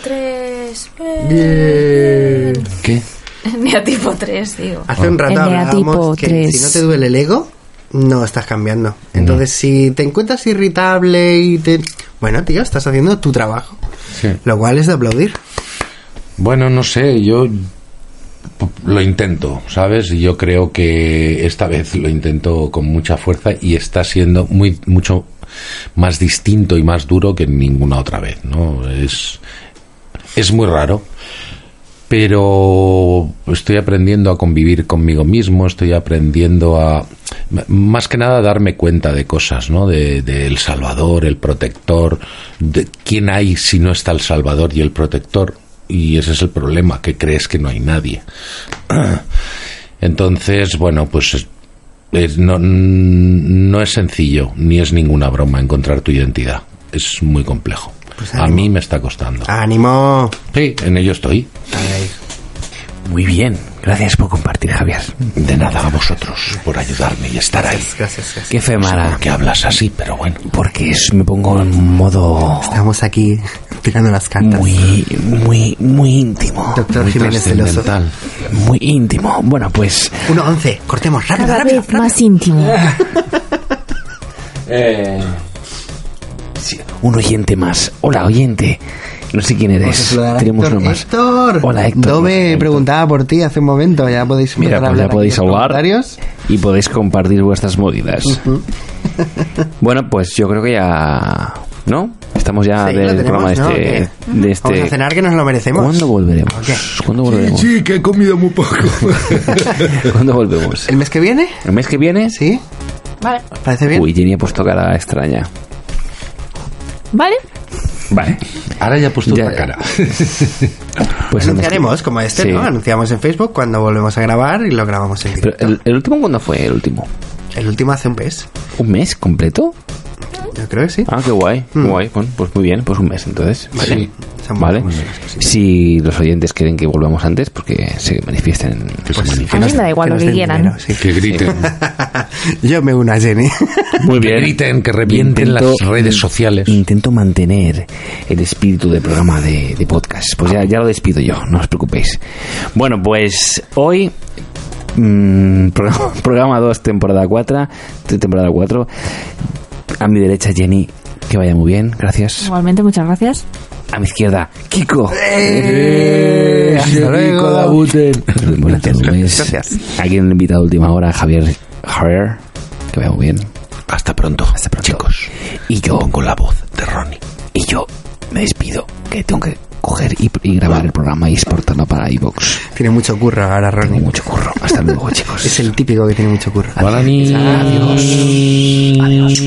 ¿Qué? Neatipo 3, digo. Hace un rato El hablábamos que si no te duele el ego, no estás cambiando. Entonces, si te encuentras irritable y te... Bueno, tío, estás haciendo tu trabajo. Sí. Lo cual es de aplaudir. Bueno, no sé, yo lo intento, ¿sabes? Y yo creo que esta vez lo intento con mucha fuerza y está siendo muy mucho más distinto y más duro que ninguna otra vez, ¿no? Es es muy raro, pero estoy aprendiendo a convivir conmigo mismo, estoy aprendiendo a más que nada darme cuenta de cosas, ¿no? De, de El Salvador, el protector, de quién hay si no está el Salvador y el protector. Y ese es el problema, que crees que no hay nadie. Entonces, bueno, pues es- es- no, no es sencillo, ni es ninguna broma encontrar tu identidad. Es muy complejo. Pues a mí me está costando. ¡Ánimo! Sí, en ello estoy. Ahí. Muy bien. Gracias por compartir, Javier. De nada a vosotros por ayudarme y estar ahí. Gracias, gracias, gracias. Qué fe mala. Que hablas así, pero bueno. Porque es- me pongo en modo Estamos aquí tirando las cartas. muy, muy, muy íntimo. Doctor Muy Jiménez Celoso. Muy íntimo. Bueno, pues 1-11. Cortemos rápido, Cada rápido. vez más íntimo. sí, un oyente más. Hola, oyente. No sé quién eres. Tenemos Héctor. uno más. Héctor. Hola, Héctor. Dome Héctor. preguntaba por ti hace un momento. Ya podéis Mira, pues ya podéis comentarios. y podéis compartir vuestras movidas. bueno, pues yo creo que ya... ¿No? Estamos ya Sí, del tenemos, programa de ¿no? este... De este... Vamos a cenar que nos lo merecemos. ¿Cuándo volveremos? ¿Cuándo volveremos? que he comido muy poco. ¿Cuándo volvemos? ¿El mes que viene? ¿El mes que viene? ¿Sí? Vale. ¿Parece bien? Uy, Jenny ha puesto cara extraña. ¿Vale? Vale. Ahora ya he puesto Ya. otra cara. Pues Anunciaremos como este, Sí. ¿no? Anunciamos en Facebook cuando volvemos a grabar y lo grabamos en Pero directo. el, el último cuándo fue el último? El último hace un mes. ¿Un mes completo? Yo creo que sí. Ah, qué guay, qué guay. Bueno, pues muy bien, pues un mes entonces. Sí. Vale. sí. Si los oyentes quieren que volvamos antes, porque se manifiesten. Que se A manifiesten. mí me da igual Que lo que quieran. dinero, sí. Que griten. Yo me uno a Jenny. Muy Que griten, que revienten Intento- las redes sociales. Intento mantener el espíritu del programa de, de podcast. Pues ya, ya lo despido yo, no os preocupéis. Bueno, pues hoy. Mm, programa, programa 2, temporada 4. Temporada 4. A mi derecha, Jenny. Que vaya muy bien, gracias. Igualmente, muchas gracias. A mi izquierda, Kiko. ¡Eh! Hasta luego. Buenas tardes. Gracias. Aquí invitado de última hora, Javier Javier. Que vaya muy bien. Hasta pronto. Hasta pronto. Chicos. Y yo, Pongo la voz de Ronnie. y yo me despido, que tengo que coger y, grabar el programa y exportarlo para iBox. Tiene mucho curro ahora, Ronnie. Tiene mucho curro. Hasta luego, chicos. Es el típico que tiene mucho curro. Adiós. Adiós. Adiós.